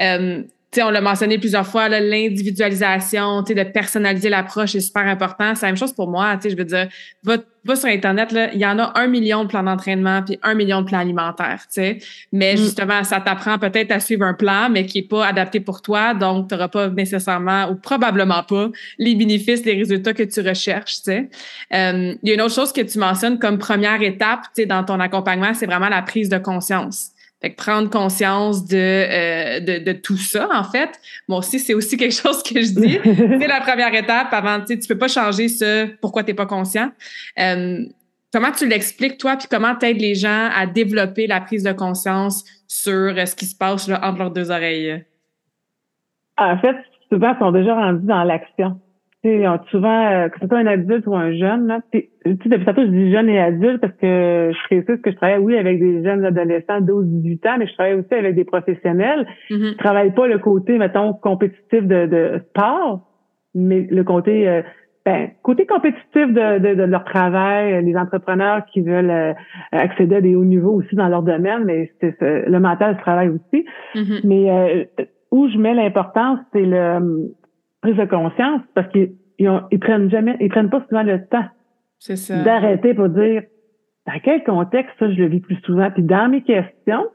Euh, on l'a mentionné plusieurs fois, l'individualisation, de personnaliser l'approche est super important. C'est la même chose pour moi. Je veux dire, va, va sur Internet, là, il y en a un million de plans d'entraînement puis un million de plans alimentaires. sais. Mais mm. justement, ça t'apprend peut-être à suivre un plan, mais qui est pas adapté pour toi. Donc, tu n'auras pas nécessairement ou probablement pas les bénéfices, les résultats que tu recherches. sais. Euh, il y a une autre chose que tu mentionnes comme première étape dans ton accompagnement, c'est vraiment la prise de conscience. Fait que prendre conscience de, euh, de, de, tout ça, en fait. Moi aussi, c'est aussi quelque chose que je dis. c'est la première étape avant, tu sais, tu peux pas changer ce pourquoi tu n'es pas conscient. Euh, comment tu l'expliques, toi, puis comment tu aides les gens à développer la prise de conscience sur euh, ce qui se passe là, entre leurs deux oreilles? En fait, souvent, ils sont déjà rendus dans l'action souvent, euh, que ce soit un adulte ou un jeune, là, tu sais, depuis tantôt, je dis jeune et adulte parce que je précise que je travaille, oui, avec des jeunes adolescents, 12-18 ans, mais je travaille aussi avec des professionnels. Mm-hmm. Je travaille pas le côté, mettons, compétitif de, de sport, mais le côté, euh, ben, côté compétitif de, de, de, leur travail, les entrepreneurs qui veulent euh, accéder à des hauts niveaux aussi dans leur domaine, mais c'est le mental se travaille aussi. Mm-hmm. Mais où je mets l'importance, c'est le prise de conscience parce qu'ils ils, prennent jamais, ils prennent pas souvent le temps d'arrêter pour dire dans quel contexte ça je le vis plus souvent? Puis dans mes questions,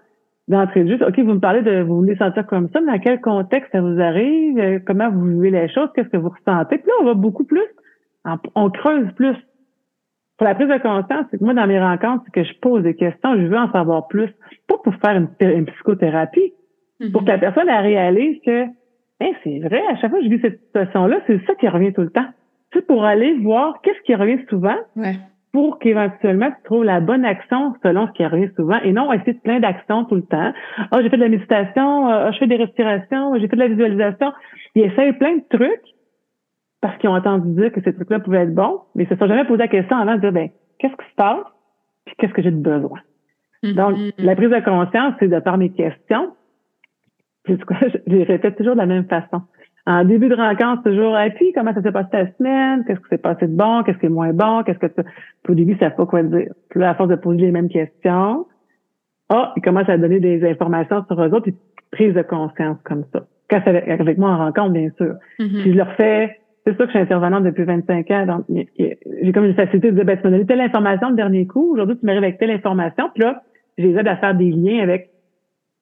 d'entrée de jeu, OK, vous me parlez de vous voulez sentir comme ça, mais dans quel contexte ça vous arrive, euh, comment vous vivez les choses, qu'est-ce que vous ressentez? Puis là, on va beaucoup plus, on creuse plus. Pour la prise de conscience, c'est que moi, dans mes rencontres, c'est que je pose des questions, je veux en savoir plus, pas pour faire une, psychothérapie, pour que la personne elle réalise que hey, c'est vrai, à chaque fois que je vis cette situation-là, c'est ça qui revient tout le temps. C'est pour aller voir qu'est-ce qui revient souvent pour qu'éventuellement tu trouves la bonne action selon ce qui revient souvent et non essayer de plein d'actions tout le temps. Ah, j'ai fait de la méditation, ah, je fais des respirations, j'ai fait de la visualisation. Ils essayent plein de trucs parce qu'ils ont entendu dire que ces trucs-là pouvaient être bons, mais ils se sont jamais posé la question avant de dire, ben, qu'est-ce qui se passe? Puis qu'est-ce que j'ai de besoin? Mm-hmm. Donc, la prise de conscience, c'est de par mes questions. Puis, quoi, je les répète toujours de la même façon. En début de rencontre, toujours, et puis, comment ça s'est passé ta semaine? Qu'est-ce qui s'est passé de bon? Qu'est-ce qui est moins bon? Qu'est-ce que tu... Puis, au début, ça pas quoi dire. Puis là, à force de poser les mêmes questions, ah, ils commencent à donner des informations sur eux autres, puis prise de conscience comme ça. Quand c'est avec, moi en rencontre, bien sûr. Mm-hmm. Puis je leur fais c'est sûr que je suis intervenante depuis 25 ans, donc j'ai comme une facilité de dire, ben, tu m'as donné telle information le dernier coup, aujourd'hui tu m'arrives avec telle information, puis là, je les aide à faire des liens avec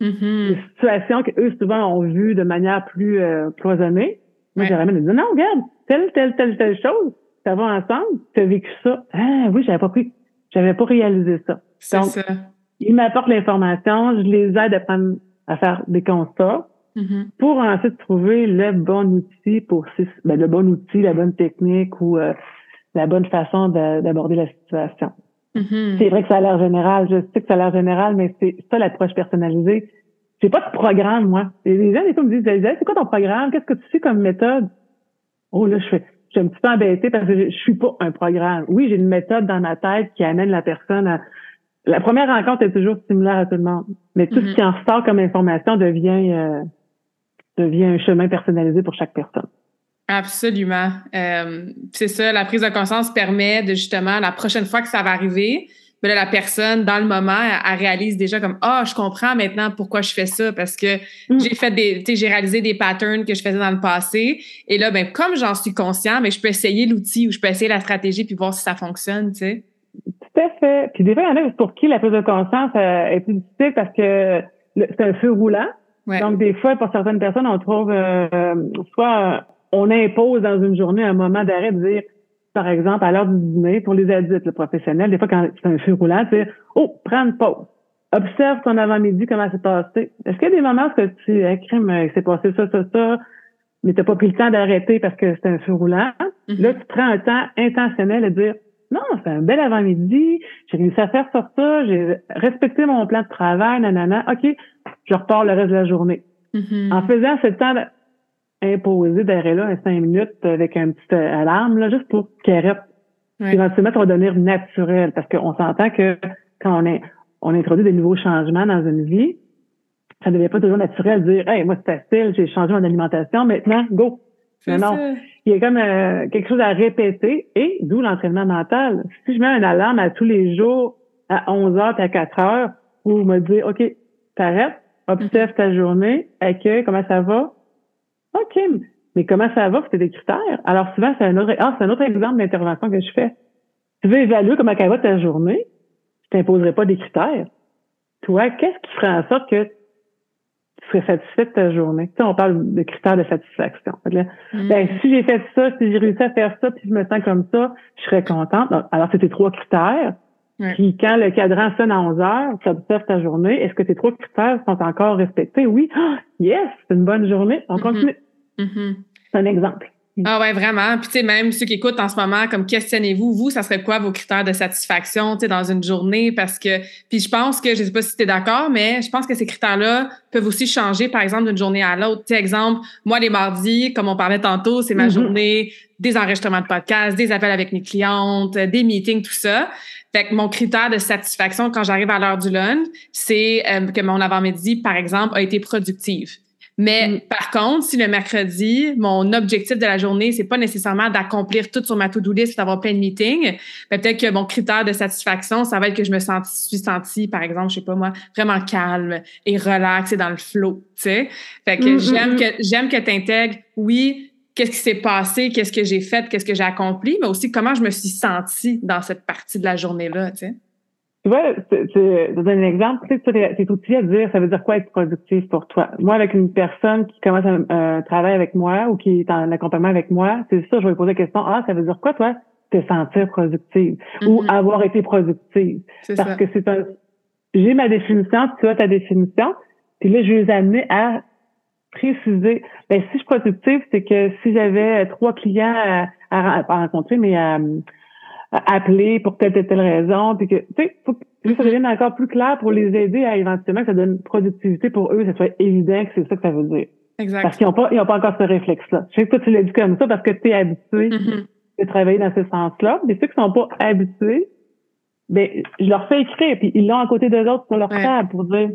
mm-hmm. des situations qu'eux, souvent, ont vues de manière plus euh, cloisonnée. Moi, ouais. j'aurais de dire, non, regarde, telle, telle, telle, telle chose, ça va ensemble, tu as vécu ça. Ah oui, j'avais pas pris, j'avais pas réalisé ça. Donc, ça. ils m'apportent l'information, je les aide à prendre, à faire des constats. Mm-hmm. pour ensuite trouver le bon outil pour ben, le bon outil, la bonne technique ou euh, la bonne façon d'aborder la situation. Mm-hmm. C'est vrai que ça a l'air général, je sais que ça a l'air général, mais c'est ça l'approche personnalisée. J'ai pas de programme, moi. Les gens, des fois, me disent, c'est quoi ton programme? Qu'est-ce que tu fais comme méthode? Oh, là, je suis un petit peu embêtée parce que je, je suis pas un programme. Oui, j'ai une méthode dans ma tête qui amène la personne à, la première rencontre est toujours similaire à tout le monde, mais tout ce mm-hmm. qui en sort comme information devient euh, devient un chemin personnalisé pour chaque personne. Absolument. Euh, c'est ça, la prise de conscience permet de justement, la prochaine fois que ça va arriver, ben la personne, dans le moment, elle, réalise déjà comme Ah, je comprends maintenant pourquoi je fais ça parce que mm. j'ai fait des, j'ai réalisé des patterns que je faisais dans le passé. Et là, ben, comme j'en suis conscient, mais je peux essayer l'outil ou je peux essayer la stratégie puis voir si ça fonctionne, tu sais. Tout à fait. Puis des fois, il y en a pour qui la prise de conscience euh, est plus difficile parce que c'est un feu roulant. Donc, des fois, pour certaines personnes, on trouve euh, soit on impose dans une journée un moment d'arrêt de dire, par exemple, à l'heure du dîner, pour les adultes, le professionnel, des fois, quand c'est un feu roulant, sais, oh, prends une pause. Observe ton avant-midi, comment c'est passé. Est-ce qu'il y a des moments où tu crime, il s'est passé ça, ça, ça, mais t'as pas pris le temps d'arrêter parce que c'est un feu roulant? Mm-hmm. Là, tu prends un temps intentionnel de dire, non, c'est un bel avant-midi, j'ai réussi à faire ça, ça, j'ai respecté mon plan de travail, nanana, OK, je repars le reste de la journée. Mm-hmm. En faisant ce temps imposé d'arrêt-là, un cinq minutes avec un petit euh, alarme, là, juste pour qu'il arrête. Ouais. Éventuellement, ça va devenir naturel parce qu'on s'entend que quand on, est, on introduit des nouveaux changements dans une vie, ça ne devient pas toujours naturel de dire Hey, moi c'est facile, j'ai changé mon alimentation, maintenant, go. Mais non. Il y a comme euh, quelque chose à répéter et d'où l'entraînement mental. Si je mets un alarme à tous les jours à 11 heures à 4 heures pour me dire OK, t'arrêtes, observe ta journée, accueille, comment ça va? OK, mais comment ça va? C'est des critères? Alors souvent, c'est un autre, ah, c'est un autre exemple d'intervention que je fais. Tu veux évaluer comment elle va ta journée? Je t'imposerai pas des critères. Toi, qu'est-ce qui ferait en sorte que tu serais satisfait de ta journée? Tu sais, on parle de critères de satisfaction. Ben, mm. si j'ai fait ça, si j'ai réussi à faire ça, puis je me sens comme ça, je serais contente. Alors, c'était trois critères. Puis quand le cadran sonne à 11 heures, tu observes ta journée, est-ce que tes trois critères sont encore respectés? Oui. Ah, yes, c'est une bonne journée. On mm-hmm. continue. Mm-hmm. C'est un exemple. Ah ouais, vraiment. Puis tu sais, même ceux qui écoutent en ce moment, comme questionnez-vous, vous, ça serait quoi vos critères de satisfaction, tu sais, dans une journée? Parce que, puis je pense que, je sais pas si tu es d'accord, mais je pense que ces critères-là peuvent aussi changer, par exemple, d'une journée à l'autre. Tu sais, exemple, moi, les mardis, comme on parlait tantôt, c'est ma mm-hmm. journée des enregistrements de podcasts, des appels avec mes clientes, des meetings, tout ça. Fait que mon critère de satisfaction quand j'arrive à l'heure du lunch, c'est euh, que mon avant-midi, par exemple, a été productive. Mais mm. par contre, si le mercredi, mon objectif de la journée, c'est pas nécessairement d'accomplir tout sur ma to-do list, d'avoir plein de meetings, ben, peut-être que mon critère de satisfaction, ça va être que je me suis sentie, par exemple, je sais pas moi, vraiment calme et relax et dans le flow, tu sais. Fait que mm, mm, j'aime que j'aime que tu intègres, oui, qu'est-ce qui s'est passé, qu'est-ce que j'ai fait, qu'est-ce que j'ai accompli, mais aussi comment je me suis sentie dans cette partie de la journée-là, tu sais. Tu vois, je donne un exemple, tu sais, cet outil à dire, ça veut dire quoi être productif pour toi? Moi, avec une personne qui commence un, travail avec moi ou qui est en accompagnement avec moi, c'est ça, je vais lui poser la question, ah, ça veut dire quoi, toi, te sentir productive ou mm-hmm. avoir été productive? Parce que c'est un, j'ai ma définition, tu as ta définition, puis là, je les ai à préciser. Ben, si je suis productive, c'est que si j'avais trois clients à, rencontrer, mais à, appeler pour telle, telle, telle raison, puis que, tu sais, faut que ça devienne encore plus clair pour les aider à éventuellement que ça donne productivité pour eux, que ça soit évident que c'est ça que ça veut dire. Exact. Parce qu'ils n'ont pas, ils ont pas encore ce réflexe-là. Je sais que toi, tu l'as dit comme ça parce que tu es habitué mm-hmm. de travailler dans ce sens-là. Mais ceux qui sont pas habitués, ben, je leur fais écrire, puis ils l'ont à côté d'eux autres pour leur table pour dire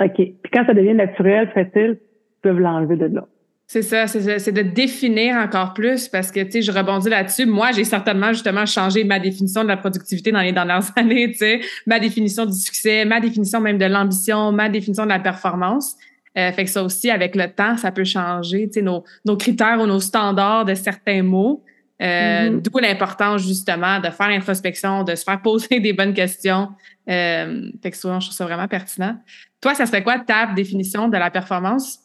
OK. Puis quand ça devient naturel, facile, ils peuvent l'enlever de là. C'est ça, c'est de définir encore plus parce que, tu sais, je rebondis là-dessus. Moi, j'ai certainement justement changé ma définition de la productivité dans les dernières années, tu sais, ma définition du succès, ma définition même de l'ambition, ma définition de la performance. Euh, fait que ça aussi, avec le temps, ça peut changer, tu sais, nos, nos critères ou nos standards de certains mots. Euh, mm-hmm. D'où l'importance justement de faire l'introspection, de se faire poser des bonnes questions. Euh, fait que souvent, je trouve ça vraiment pertinent. Toi, ça serait quoi ta définition de la performance?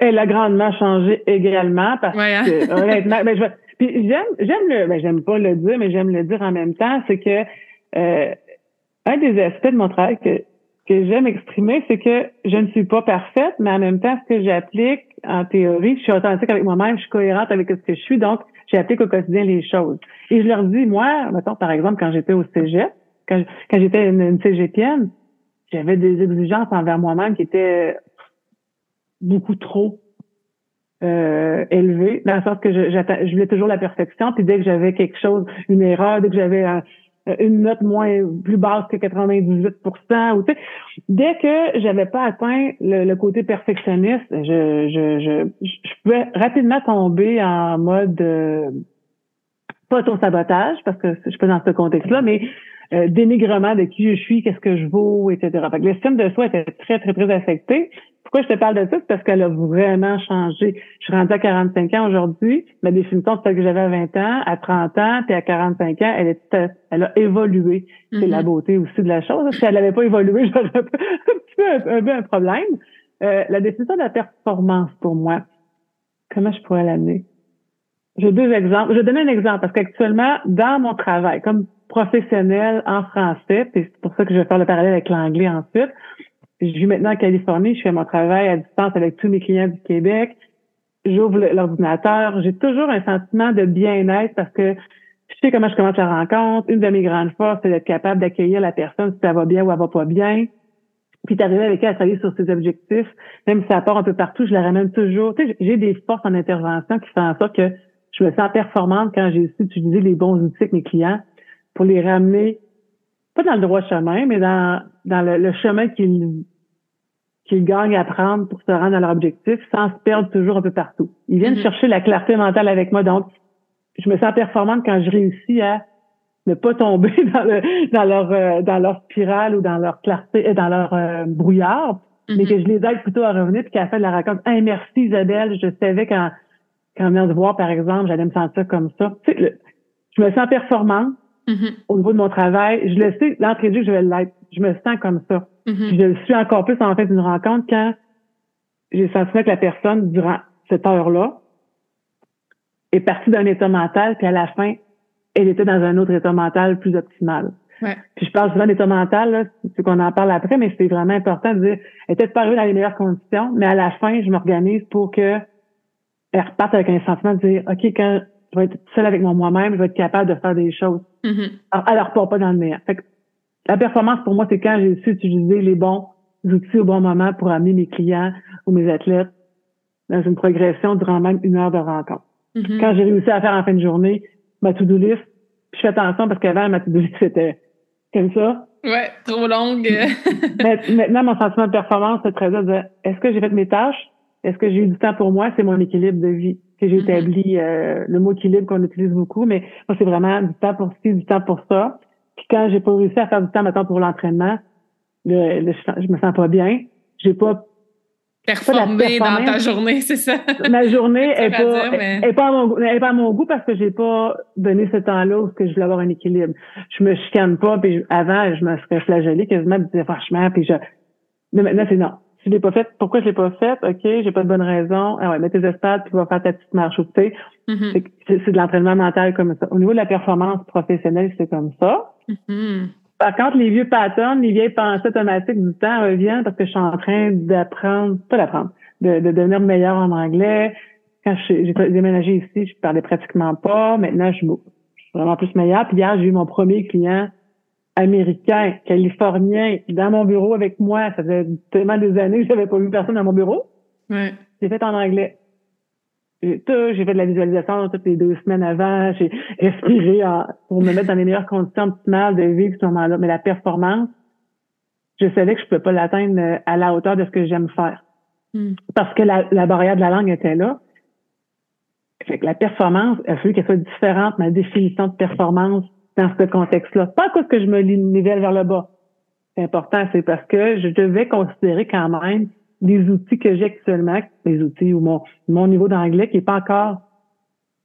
Elle, a grandement changé également parce hein? que honnêtement, ben, je, puis j'aime, j'aime le, ben, j'aime pas le dire, mais j'aime le dire en même temps, c'est que euh, un des aspects de mon travail que que j'aime exprimer, c'est que je ne suis pas parfaite, mais en même temps, ce que j'applique en théorie, je suis authentique avec moi-même, je suis cohérente avec ce que je suis, donc j'applique au quotidien les choses. Et je leur dis, moi, mettons, par exemple, quand j'étais au cégep, quand, quand j'étais une, une cégepienne, j'avais des exigences envers moi-même qui étaient beaucoup trop euh, élevées, dans le sens que je, je voulais toujours la perfection, puis dès que j'avais quelque chose, une erreur, dès que j'avais euh, une note moins plus basse que 98 ou tu sais, dès que j'avais pas atteint le, côté perfectionniste, je, je, je, je, pouvais rapidement tomber en mode euh, pas ton sabotage parce que je suis pas dans ce contexte-là, mais euh, dénigrement de qui je suis, qu'est-ce que je vaux, etc. L'estime de soi était très, très, très affectée. Pourquoi je te parle de ça? C'est parce qu'elle a vraiment changé. Je suis rendue à 45 ans aujourd'hui. Ma définition de celle que j'avais à 20 ans, à 30 ans, puis à 45 ans, elle, est, elle a évolué. C'est la mm-hmm. beauté aussi de la chose. Si elle n'avait pas évolué, j'aurais un petit peu un, un, problème. Euh, la définition de la performance pour moi, comment je pourrais l'amener? J'ai deux exemples. Je vais donner un exemple parce qu'actuellement, dans mon travail, comme professionnel en français, puis c'est pour ça que je vais faire le parallèle avec l'anglais ensuite. Je vis maintenant en Californie, je fais mon travail à distance avec tous mes clients du Québec. J'ouvre l'ordinateur, j'ai toujours un sentiment de bien-être parce que je sais comment je commence la rencontre. Une de mes grandes forces, c'est d'être capable d'accueillir la personne si ça va bien ou elle va pas bien. Puis d'arriver avec elle à travailler sur ses objectifs, même si ça part un peu partout, je la ramène toujours. Tu sais, j'ai des forces en intervention qui font en sorte que je me sens performante quand j'ai su utiliser les bons outils avec mes clients pour les ramener, pas dans le droit chemin, mais dans, dans le, chemin qu'ils qu'ils gagnent à prendre pour se rendre à leur objectif sans se perdre toujours un peu partout. Ils viennent mm-hmm. chercher la clarté mentale avec moi, donc je me sens performante quand je réussis à ne pas tomber dans, le, dans leur euh, dans leur spirale ou dans leur clarté, euh, dans leur euh, brouillard, mais mm-hmm. que je les aide plutôt à revenir puis qu'à la fin de la raconte, hey, merci Isabelle, je savais quand quand on vient de voir par exemple, j'allais me sentir comme ça. Tu sais, je me sens performante, Mm-hmm. au niveau de mon travail. Je le sais, l'entrée de jeu, je vais l'être. Je me sens comme ça. Mm-hmm. Je le suis encore plus en fait d'une rencontre quand j'ai senti que la personne, durant cette heure-là, est partie d'un état mental, puis à la fin, elle était dans un autre état mental plus optimal. Ouais. Puis je parle souvent d'état mental, c'est qu'on en parle après, mais c'est vraiment important de dire, elle était pas arrivée dans les meilleures conditions, mais à la fin, je m'organise pour que elle reparte avec un sentiment de dire, OK, quand je vais être seule avec moi-même, je vais être capable de faire des choses. Mm-hmm. Alors, Alors, pas dans le meilleur. Fait que la performance, pour moi, c'est quand j'ai su utiliser les bons outils au bon moment pour amener mes clients ou mes athlètes dans une progression durant même une heure de rencontre. Mm-hmm. Quand j'ai réussi à faire en fin de journée ma to-do list, je fais attention parce qu'avant, ma to-do list, c'était comme ça. Ouais, trop longue. Maintenant, mon sentiment de performance, c'est très de est-ce que j'ai fait mes tâches? Est-ce que j'ai eu du temps pour moi? C'est mon équilibre de vie que j'ai établi. Euh, le mot équilibre qu'on utilise beaucoup, mais moi, c'est vraiment du temps pour ci, du temps pour ça. Puis quand j'ai pas réussi à faire du temps, maintenant pour l'entraînement, le, je me sens pas bien. J'ai pas performer dans ta journée, c'est ça. Ma journée est pas, est pas, à mon, est pas à mon goût parce que j'ai pas donné ce temps-là où que je voulais avoir un équilibre. Je me chicane pas, puis avant, je me serais flagellée quasiment, franchement, puis je, mais maintenant, c'est non je l'ai pas fait? Pourquoi je l'ai pas fait? OK, j'ai pas de bonne raison. Ah ouais, mets tes espades, puis va faire ta petite marche. Tu sais, mm-hmm. c'est de l'entraînement mental comme ça. Au niveau de la performance professionnelle, c'est comme ça. Mm-hmm. Par contre, les vieux patterns, les vieilles pensées automatiques du temps reviennent parce que je suis en train d'apprendre, pas d'apprendre, de, de, devenir meilleur en anglais. Quand j'ai déménagé ici, je parlais pratiquement pas. Maintenant, je suis vraiment plus meilleur. Puis hier, j'ai eu mon premier client américain, californien, dans mon bureau avec moi. Ça faisait tellement des années que j'avais pas vu personne dans mon bureau. Ouais. J'ai fait en anglais. J'ai fait de la visualisation toutes les deux semaines avant. J'ai respiré pour me mettre dans les meilleures conditions optimales de vivre ce moment-là. Mais la performance, je savais que je ne pouvais pas l'atteindre euh, à la hauteur de ce que j'aime faire. Hmm. Parce que la, la, barrière de la langue était là. Fait que la performance, il a fallu qu'elle soit différente, ma définition de performance dans ce contexte-là. Pas cause que je me nivelle vers le bas. C'est important, c'est parce que je devais considérer quand même les outils que j'ai actuellement, les outils ou mon, mon niveau d'anglais qui est pas encore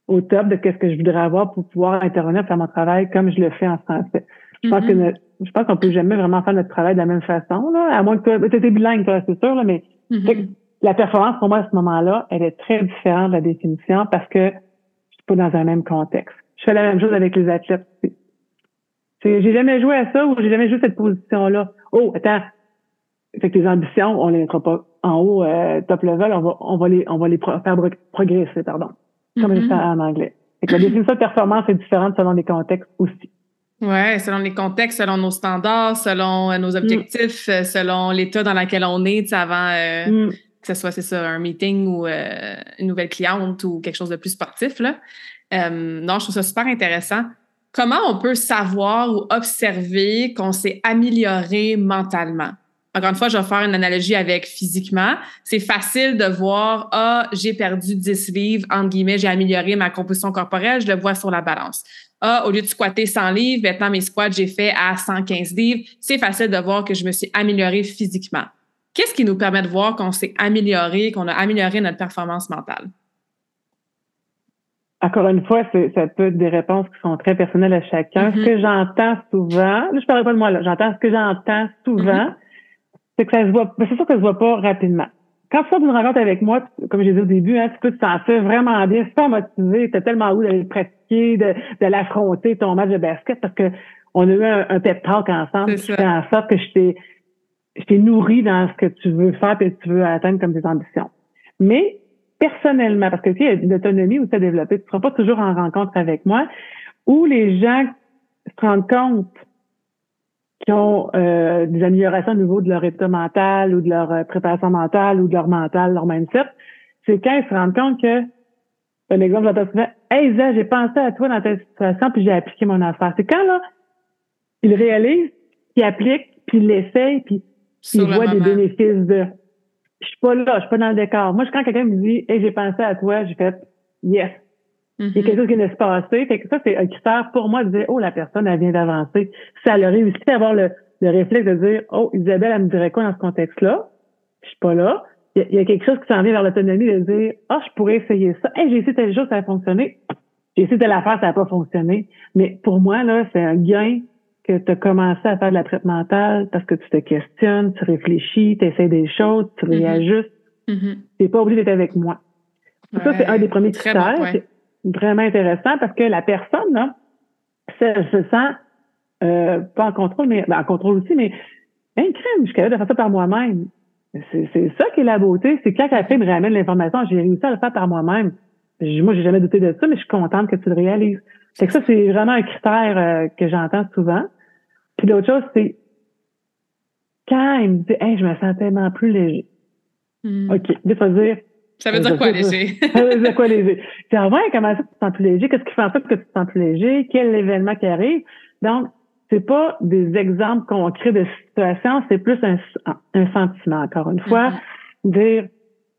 au top de ce que je voudrais avoir pour pouvoir intervenir faire mon travail comme je le fais en français. Je pense que mm-hmm. je pense qu'on peut jamais vraiment faire notre travail de la même façon, là, à moins que tu étais bilingue, toi, c'est sûr, là, mais mm-hmm. la performance pour moi à ce moment-là, elle est très différente de la définition parce que je suis pas dans un même contexte. Je fais la même chose avec les athlètes. J'ai jamais joué à ça ou j'ai jamais joué cette position-là. Oh, attends. Fait que tes ambitions, on les mettra pas en haut, euh, top level, on va, on va les, on va les faire progresser, pardon. Comme mm en anglais. Fait que la définition de performance est différente selon les contextes aussi. Ouais, selon les contextes, selon nos standards, selon euh, nos objectifs, mm. selon l'état dans lequel on est avant euh, mm. que ce soit c'est ça un meeting ou une nouvelle cliente ou quelque chose de plus sportif là. non, je trouve ça super intéressant comment on peut savoir ou observer qu'on s'est amélioré mentalement? Encore une fois, je vais faire une analogie avec physiquement. C'est facile de voir, ah, j'ai perdu 10 livres, entre guillemets, j'ai amélioré ma composition corporelle, je le vois sur la balance. Ah, au lieu de squatter 100 livres, maintenant mes squats, j'ai fait à 115 livres. C'est facile de voir que je me suis amélioré physiquement. Qu'est-ce qui nous permet de voir qu'on s'est amélioré, qu'on a amélioré notre performance mentale? Encore une fois, ça peut être des réponses qui sont très personnelles à chacun. Ce mm-hmm. que j'entends souvent, là, je parle pas de moi, là, j'entends ce que j'entends souvent, mm-hmm. c'est que ça se voit, c'est sûr que ça se voit pas rapidement. Quand tu sors d'une rencontre avec moi, comme j'ai dit au début, hein, tu peux te sentir vraiment bien, super motivé, t'as tellement envie d'aller pratiquer, de, de l'affronter, ton match de basket, parce que on a eu un, pep talk ensemble qui fait en sorte que je t'ai, je t'ai nourri dans ce que tu veux faire et que tu veux atteindre comme des ambitions. Mais personnellement, parce que tu sais, l'autonomie où tu as développé, tu ne seras pas toujours en rencontre avec moi, où les gens se rendent compte qu'ils ont euh, des améliorations au niveau de leur état mental ou de leur euh, préparation mentale ou de leur mental, leur mindset, c'est quand ils se rendent compte que, un exemple, j'entends souvent, Hey Isa, j'ai pensé à toi dans ta situation, puis j'ai appliqué mon affaire. C'est quand là, ils réalisent, ils appliquent, puis ils l'essayent, puis ils voient des bénéfices de je suis pas là, je suis pas dans le décor. Moi, quand quelqu'un me dit, hey, j'ai pensé à toi, j'ai fait, yes. Il y a mm-hmm. quelque chose qui vient de se passer. Fait que ça, c'est un critère pour moi de dire, oh, la personne, elle vient d'avancer. Ça a réussi à avoir le, le réflexe de dire, oh, Isabelle, elle me dirait quoi dans ce contexte-là? Je suis pas là. Il y, a, quelque chose qui s'en vient vers l'autonomie de dire, ah, oh, je pourrais essayer ça. Hey, j'ai essayé telle chose, ça a fonctionné. J'ai essayé telle affaire, ça n'a pas fonctionné. Mais pour moi, là, c'est un gain que tu as commencé à faire de la traite mentale parce que tu te questionnes, tu réfléchis, tu essaies des choses, tu mm-hmm. réajustes. Mm-hmm. Tu n'es pas obligé d'être avec moi. Ça, c'est un des premiers critères. C'est vraiment intéressant parce que la personne, là, elle se sent euh, pas en contrôle, mais ben, en contrôle aussi, mais un crème, je suis capable de faire ça par moi-même. C'est ça qui est la beauté. C'est quand quelqu'un me ramène l'information, j'ai réussi à le faire par moi-même. Moi, j'ai jamais douté de ça, mais je suis contente que tu le réalises. C'est que ça, c'est vraiment un critère euh, que j'entends souvent. Puis l'autre chose, c'est quand il me dit Hey, je me sens tellement plus léger. Hmm. OK. Là, ça veut dire. Ça veut dire quoi, léger? ça veut dire quoi, léger? Tu ah ouais, comment ça, tu te sens plus léger? Qu'est-ce qui fait en sorte que tu te sens plus léger? Quel événement qui arrive? Donc, c'est pas des exemples concrets de situation, c'est plus un, un sentiment, encore une fois. Mm-hmm. Dire,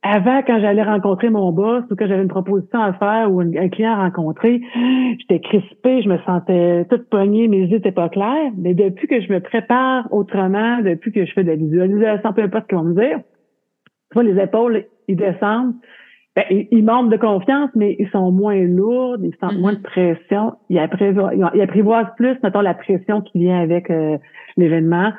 avant, quand j'allais rencontrer mon boss ou que j'avais une proposition à faire ou un client à rencontrer, j'étais crispée, je me sentais toute poignée, mes idées n'étaient pas claires. Mais depuis que je me prépare autrement, depuis que je fais de la visualisation, peu importe ce vont me dire, tu vois, les épaules, ils descendent. Ben, ils, montent de confiance, mais ils sont moins lourds, ils sentent moins de mm-hmm. pression. Ils apprivoisent, ils apprivoisent plus, mettons, la pression qui vient avec euh, l'événement.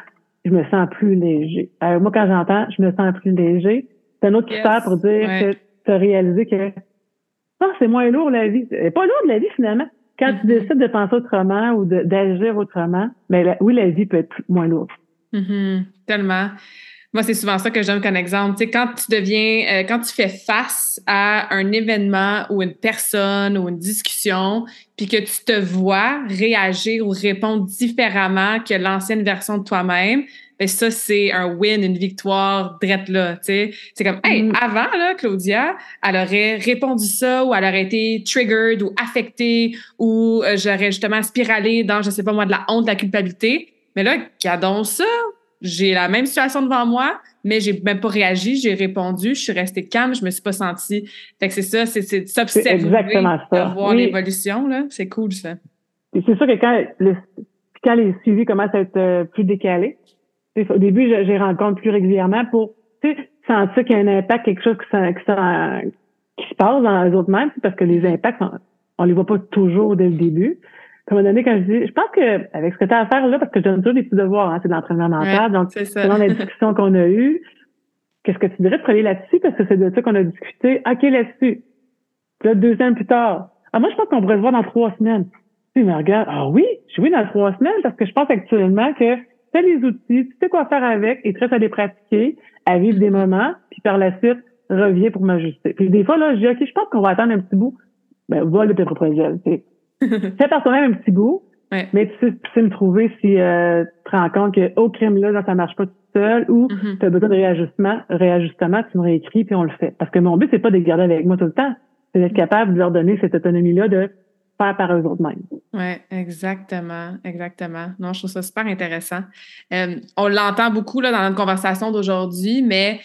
je me sens plus léger. Euh, moi, quand j'entends, je me sens plus léger, c'est un autre critère pour dire que tu as réalisé que ah, c'est moins lourd la vie. C'est pas lourd la vie finalement. Quand tu mm-hmm. décides de penser autrement ou d'agir autrement, ben oui, la vie peut être moins lourde. Mm-hmm. Tellement. Moi, c'est souvent ça que je donne comme exemple. Tu sais, quand tu deviens, euh, quand tu fais face à un événement ou une personne ou une discussion, puis que tu te vois réagir ou répondre différemment que l'ancienne version de toi-même, ben ça, c'est un win, une victoire drette là, tu sais. C'est comme, hey, mm. avant, là, Claudia, elle aurait répondu ça ou elle aurait été triggered ou affectée ou euh, j'aurais justement spiralé dans, je sais pas moi, de la honte, de la culpabilité. Mais là, gardons ça, j'ai la même situation devant moi, mais j'ai même pas réagi, j'ai répondu, je suis restée calme, je me suis pas sentie. Fait que c'est ça, c'est s'observer, exactement ça. voir l'évolution là, c'est cool ça. C'est sûr que quand le, quand les suivis commencent à être euh, plus décalés, au début j'ai rencontre plus régulièrement pour sentir qu'il y a un impact, quelque chose qui, qui, qui se passe dans les autres mêmes, parce que les impacts, on, on les voit pas toujours dès le début à un moment donné, quand je dis, je pense que avec ce que tu as à faire là, parce que je donne toujours des petits devoirs, hein, c'est de l'entraînement mental, donc selon la discussion qu'on a eue, qu'est-ce que tu dirais de travailler là-dessus, parce que c'est de ça qu'on a discuté. OK, là-dessus. Puis là, deux semaines plus tard. Ah, moi, je pense qu'on pourrait se voir dans trois semaines. Tu me regardes, ah oui, je oui dans trois semaines, parce que je pense actuellement que tu as les outils, tu sais quoi faire avec, et très à les pratiquer, à vivre des moments, puis par la suite, reviens pour m'ajuster. Puis des fois, là, je dis, OK, je pense qu'on va attendre un petit bout. Ben, voilà tes propres gels, Fais par toi-même un petit bout, mais tu sais, me trouver si euh, tu te rends compte que au crime là, ça marche pas tout seul ou mm-hmm. tu as besoin de réajustement, réajustement, tu me réécris puis on le fait. Parce que mon but, c'est pas de les garder avec moi tout le temps, c'est d'être capable de leur donner cette autonomie-là de faire par eux autres mêmes. Oui, exactement, exactement. Non, je trouve ça super intéressant. Euh, on l'entend beaucoup là, dans notre conversation d'aujourd'hui, mais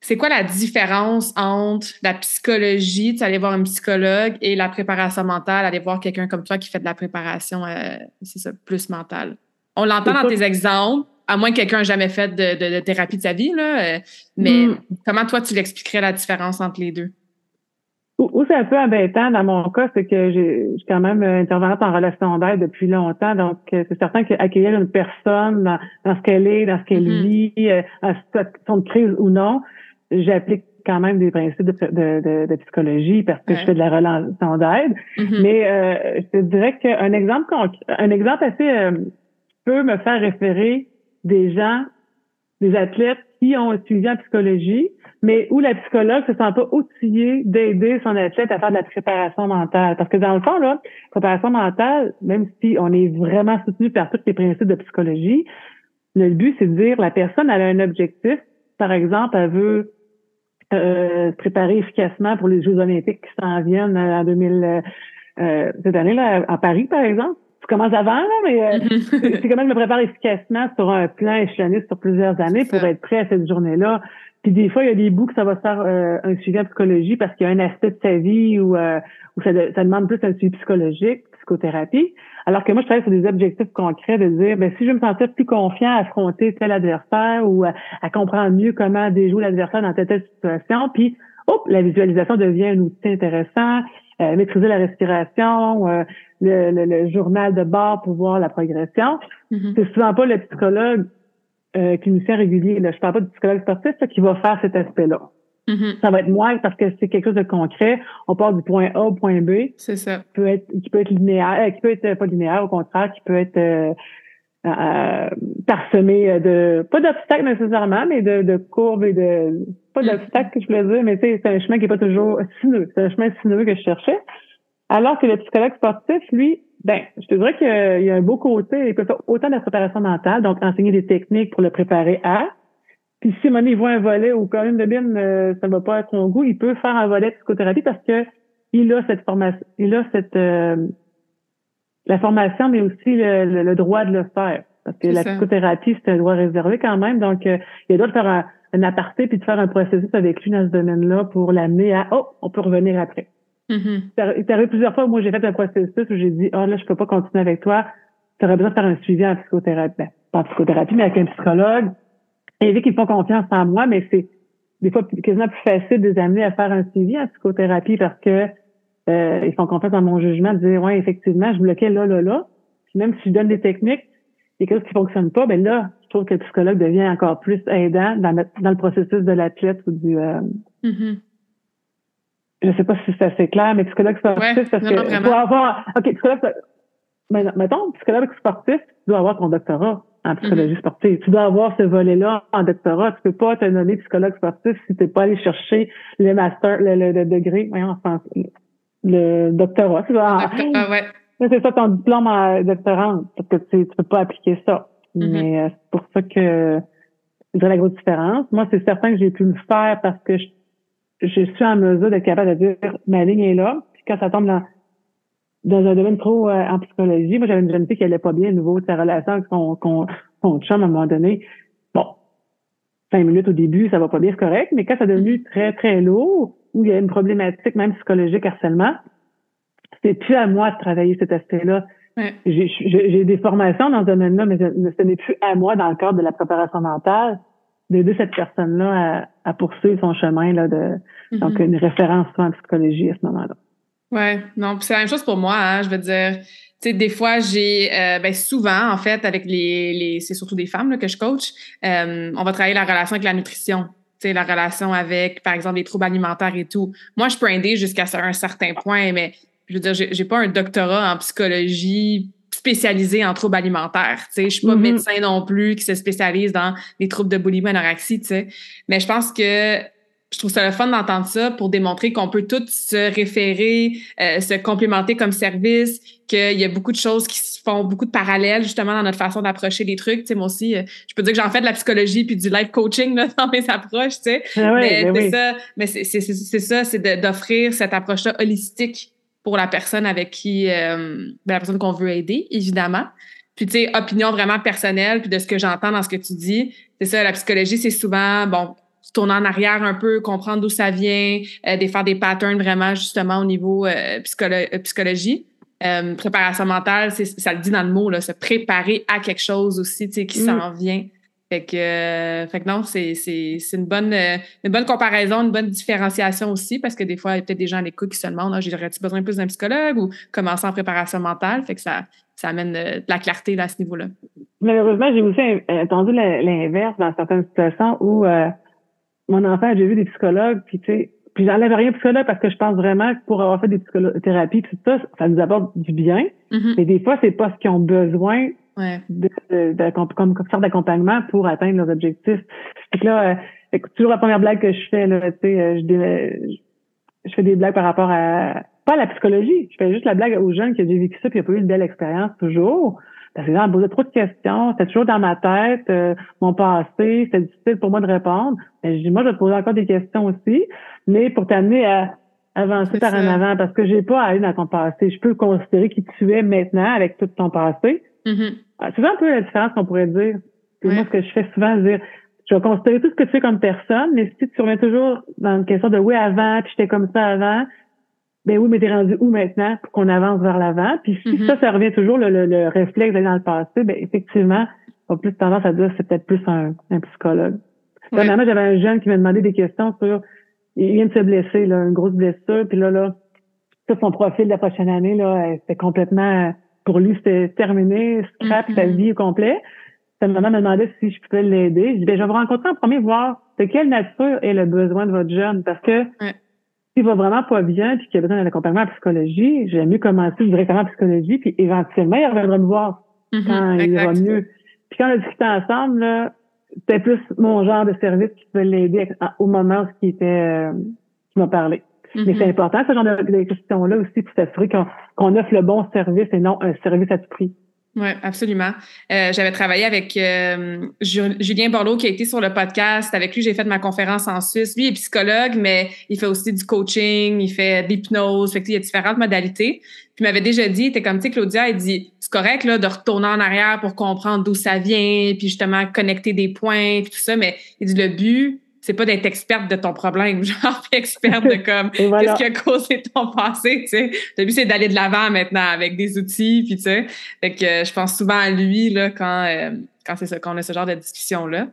c'est quoi la différence entre la psychologie, tu aller voir un psychologue, et la préparation mentale, aller voir quelqu'un comme toi qui fait de la préparation, euh, c'est ça, plus mentale? On l'entend dans tes exemples, à moins que quelqu'un n'ait jamais fait de, thérapie de sa vie, là, euh, mais hmm. comment toi, tu l'expliquerais la différence entre les deux? Où c'est un peu embêtant dans mon cas, c'est que j'ai quand même intervenante en relation d'aide depuis longtemps, donc euh, c'est certain qu'accueillir une personne dans, ce qu'elle est, dans ce qu'elle mm-hmm. vit, en situation de crise ou non, j'applique quand même des principes de, de, de, psychologie parce que je fais de la relation d'aide. Mm-hmm. Mais euh, je te dirais qu'un exemple un exemple assez euh, peut me faire référer des gens, des athlètes qui ont étudié en psychologie, mais où la psychologue se sent pas outillée d'aider son athlète à faire de la préparation mentale? Parce que dans le fond, là, préparation mentale, même si on est vraiment soutenu par tous les principes de psychologie, le but, c'est de dire la personne elle a un objectif. Par exemple, elle veut euh, préparer efficacement pour les Jeux olympiques qui s'en viennent euh, en 2000, euh, cette année-là, à Paris, par exemple. Tu commences avant, là, mais euh, c'est quand même me préparer efficacement sur un plan échelonné sur plusieurs années pour être prêt à cette journée-là. Puis des fois, il y a des bouts que ça va se faire un suivi en psychologie parce qu'il y a un aspect de sa vie où, où ça, ça demande plus un suivi psychologique, psychothérapie. Alors que moi, je travaille sur des objectifs concrets de dire, ben, si je me sentais plus confiant à affronter tel adversaire ou à, comprendre mieux comment déjouer l'adversaire dans telle, telle situation, puis, hop, la visualisation devient un outil intéressant, euh, maîtriser la respiration, euh, le, journal de bord pour voir la progression. Mm-hmm. C'est souvent pas le psychologue euh, clinicien régulier, là, je parle pas du psychologue sportif, qui va faire cet aspect-là. Mm-hmm. Ça va être moins parce que c'est quelque chose de concret. On part du point A au point B. C'est ça. Qui peut être, qui peut être linéaire, euh, qui peut être pas linéaire, au contraire, qui peut être euh, euh, parsemé de, pas d'obstacles nécessairement, mais de, de courbes et de, pas mm-hmm. d'obstacles que je voulais dire, mais c'est un chemin qui est pas toujours sinueux. C'est un chemin sinueux que je cherchais. Alors que le psychologue sportif, lui, ben, je te dirais qu'il y a un beau côté. Il peut faire autant de préparation mentale, donc enseigner des techniques pour le préparer à, puis si il voit un volet ou quand même de bien euh, ça ne va pas être son goût, il peut faire un volet de psychothérapie parce que il a cette formation, il a cette euh, la formation, mais aussi le, droit de le faire. Parce que la psychothérapie, c'est un droit réservé quand même. Donc, euh, il a droit de faire un, aparté puis de faire un processus avec lui dans ce domaine-là pour l'amener à Oh, on peut revenir après. Il arrivé plusieurs fois où moi j'ai fait un processus où j'ai dit Oh là, je peux pas continuer avec toi. Tu aurais besoin de faire un suivi en psychothérapie. Ben, pas en psychothérapie, mais avec un psychologue et vu qu'ils font confiance en moi, mais c'est des fois quasiment plus facile de les amener à faire un suivi en psychothérapie parce que euh, ils font confiance dans mon jugement, de dire ouais effectivement je bloquais là là là. Puis même si je donne des techniques, et quelque chose qui fonctionne pas, ben là trouve que le psychologue devient encore plus aidant dans le, dans le processus de l'athlète ou du. Euh, mm-hmm. Je sais pas si c'est assez clair, mais psychologue sportif, parce que pour avoir. OK, psychologue. Mais, mettons, psychologue sportif, tu dois avoir ton doctorat en psychologie mm-hmm. sportive. Tu dois avoir ce volet-là en doctorat. Tu peux pas te nommer psychologue sportif si tu n'es pas allé chercher le master, le, degré, voyons, en français, le doctorat. Tu dois, ouais. C'est ça ton diplôme en doctorant, parce que tu, tu peux pas appliquer ça. Mm-hmm. Mais euh, c'est pour ça que je dirais la grosse différence. Moi, c'est certain que j'ai pu le faire parce que je, je suis en mesure d'être capable de dire ma ligne est là. Puis quand ça tombe dans, dans un domaine trop euh, en psychologie, moi j'avais une jeune fille qui allait pas bien au niveau de sa relation avec son, son, son chum à un moment donné. Bon, cinq minutes au début, ça va pas bien, c'est correct, mais quand ça est devenu très, très lourd, où il y a une problématique même psychologique, harcèlement, c'est plus à moi de travailler cet aspect-là. J'ai des formations dans ce domaine-là, mais ce n'est plus à moi dans le cadre de la préparation mentale d'aider cette personne-là à, poursuivre son chemin là, de mm-hmm. donc une référence en psychologie à ce moment-là. Ouais, non, c'est la même chose pour moi. Hein, je veux dire, tu sais, des fois, j'ai, euh, ben souvent, en fait, avec les, les c'est surtout des femmes là, que je coach, euh, on va travailler la relation avec la nutrition. Tu sais, la relation avec, par exemple, les troubles alimentaires et tout. Moi, je peux aider jusqu'à un certain point, mais je veux dire, j'ai pas un doctorat en psychologie spécialisé en troubles alimentaires. Tu sais, je suis pas mm-hmm. médecin non plus qui se spécialise dans les troubles de boulimie, anorexie, tu sais. Mais je pense que je trouve ça le fun d'entendre ça pour démontrer qu'on peut tous se référer, euh, se complémenter comme service, qu'il y a beaucoup de choses qui se font, beaucoup de parallèles justement dans notre façon d'approcher les trucs. Tu sais, moi aussi, euh, je peux dire que j'en fais de la psychologie puis du life coaching là, dans mes approches, tu sais. Ah mais ben c'est ça, mais c'est ça, c'est d'offrir cette approche-là holistique pour la personne avec qui, euh, ben, la personne qu'on veut aider, évidemment. Puis, tu sais, opinion vraiment personnelle, puis de ce que j'entends dans ce que tu dis, c'est ça, la psychologie, c'est souvent, bon, tourner en arrière un peu, comprendre d'où ça vient, euh, de faire des patterns vraiment, justement, au niveau euh, euh psychologie. préparation mentale, ça le dit dans le mot, là, se préparer à quelque chose aussi, tu sais, qui mm. s'en vient. Fait que, euh, fait que non, c'est, c'est, c'est une bonne, euh, une bonne comparaison, une bonne différenciation aussi, parce que des fois, il y a peut-être des gens à l'écoute qui se demandent, ah, j'aurais-tu besoin plus d'un psychologue ou commencer en préparation mentale? Fait que ça, ça amène euh, de la clarté là, à ce niveau-là. Malheureusement, j'ai aussi entendu l'inverse dans certaines situations où mon enfant, j'ai vu des psychologues, puis tu sais, puis j'enlève rien psychologue parce que je pense vraiment que pour avoir fait des psychothérapies, tout ça, ça nous apporte du bien. Mm-hmm. Mais des fois, c'est pas ce qu'ils ont besoin ouais. de, de, comme, sorte d'accompagnement pour atteindre leurs objectifs. Fait que là, euh, toujours la première blague que je fais, là, tu sais, euh, je, je fais des blagues par rapport à pas à la psychologie. Je fais juste la blague aux jeunes qui ont vécu ça puis qui n'ont pas eu une belle expérience toujours. Parce que là, on me posait trop de questions. C'était toujours dans ma tête, euh, mon passé. C'était difficile pour moi de répondre. Mais je dis, moi, je vais te poser encore des questions aussi, mais pour t'amener à avancer par en avant. Parce que j'ai pas à aller dans ton passé. Je peux considérer qui tu es maintenant avec tout ton passé. Mm-hmm. C'est un peu la différence qu'on pourrait dire. C'est moi ce que je fais souvent, dire je vais considérer tout ce que tu fais comme personne, mais si tu reviens toujours dans une question de oui avant, puis j'étais comme ça avant, ben oui, mais t'es rendu où maintenant pour qu'on avance vers l'avant? Puis si mm-hmm. ça, ça revient toujours le, le, réflexe d'aller dans le passé, ben effectivement, on a plus tendance à dire c'est peut-être plus un, un psychologue. Dernièrement, j'avais un jeune qui m'a demandé des questions sur il vient de se blesser, là, une grosse blessure, puis là, là, tout son profil de la prochaine année, là, c'était complètement pour lui, c'était terminé, scrap sa mm-hmm. vie au complet. Sa maman me demandait si je pouvais l'aider. Je dis, ben, je vais vous rencontrer en premier, voir de quelle nature est le besoin de votre jeune. Parce que s'il va vraiment pas bien puis qu'il a besoin d'un accompagnement en psychologie, j'aime mieux commencer directement en psychologie, puis éventuellement, il reviendra me voir mm-hmm. quand il va mieux. Puis quand on a discuté ensemble, là, c'était plus mon genre de service qui pouvait l'aider au moment où il était euh, qui m'a parlé. Mais c'est mm-hmm. important, ce genre de, questions-là aussi, pour s'assurer qu'on offre le bon service et non un service à tout prix. Oui, absolument. Euh, j'avais travaillé avec euh, Julien Borloo qui a été sur le podcast. Avec lui, j'ai fait ma conférence en Suisse. Lui est psychologue, mais il fait aussi du coaching, il fait de l'hypnose. Fait il y a différentes modalités. Puis il m'avait déjà dit, t'es comme, tu sais, Claudia, il dit, c'est correct là, de retourner en arrière pour comprendre d'où ça vient, puis justement connecter des points, puis tout ça. Mais il dit, le but, c'est pas d'être experte de ton problème, genre experte de comme qu'est-ce qui a causé ton passé, tu sais. Le but c'est d'aller de l'avant maintenant avec des outils, puis tu sais. Fait que je pense souvent à lui là quand euh, quand c'est ça, qu'on a ce genre de discussion-là.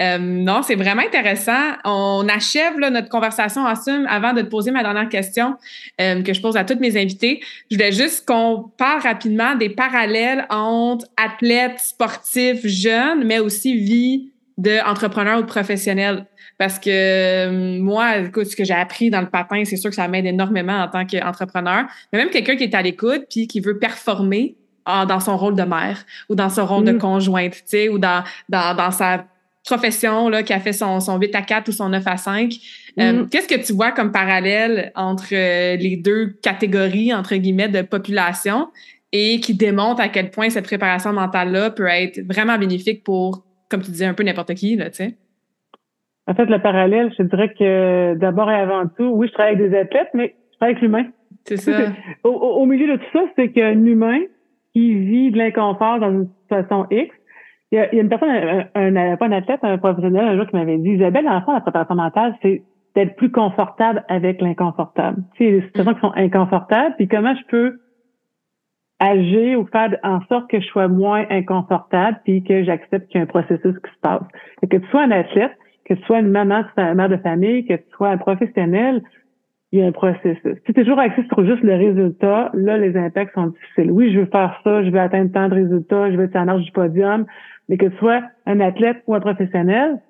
Euh, non, c'est vraiment intéressant. On achève notre conversation en somme avant de te poser ma dernière question euh, que je pose à toutes mes invités. Je voulais juste qu'on parle rapidement des parallèles entre athlètes, sportifs, jeunes, mais aussi vie d'entrepreneur ou de professionnel. Parce que euh, moi, écoute, ce que j'ai appris dans le patin, c'est sûr que ça m'aide énormément en tant qu'entrepreneur. Mais même quelqu'un qui est à l'écoute puis qui veut performer dans son rôle de mère ou dans son rôle de mm. conjointe, tu sais, ou dans, dans, dans sa profession là, qui a fait son, son 8 à 4 ou son 9 à 5. Euh, mm. Qu'est-ce que tu vois comme parallèle entre euh, les deux catégories, entre guillemets, de population et qui démontre à quel point cette préparation mentale-là peut être vraiment bénéfique pour, comme tu disais, un peu n'importe qui, là, tu sais? En fait, le parallèle, je dirais que d'abord et avant tout, oui, je travaille avec des athlètes, mais je travaille avec l'humain. C'est ça. Au, au, milieu de tout ça, c'est qu'un humain qui vit de l'inconfort dans une situation X, il y a, une personne, un, pas un athlète, un professionnel un jour qui m'avait dit, Isabelle, dans le fond, la préparation mentale, c'est d'être plus confortable avec l'inconfortable. Tu sais, les situations qui sont inconfortables, puis comment je peux agir ou faire en sorte que je sois moins inconfortable, puis que j'accepte qu'il y a un processus qui se passe. Et que tu sois un athlète, que tu sois une maman, que tu sois une mère de famille, que tu sois un professionnel, il y a un processus. Si tu es toujours axé sur juste le résultat, là, les impacts sont difficiles. Oui, je veux faire ça, je veux atteindre tant de résultats, je veux être en marge du podium, mais que tu sois un athlète ou un professionnel,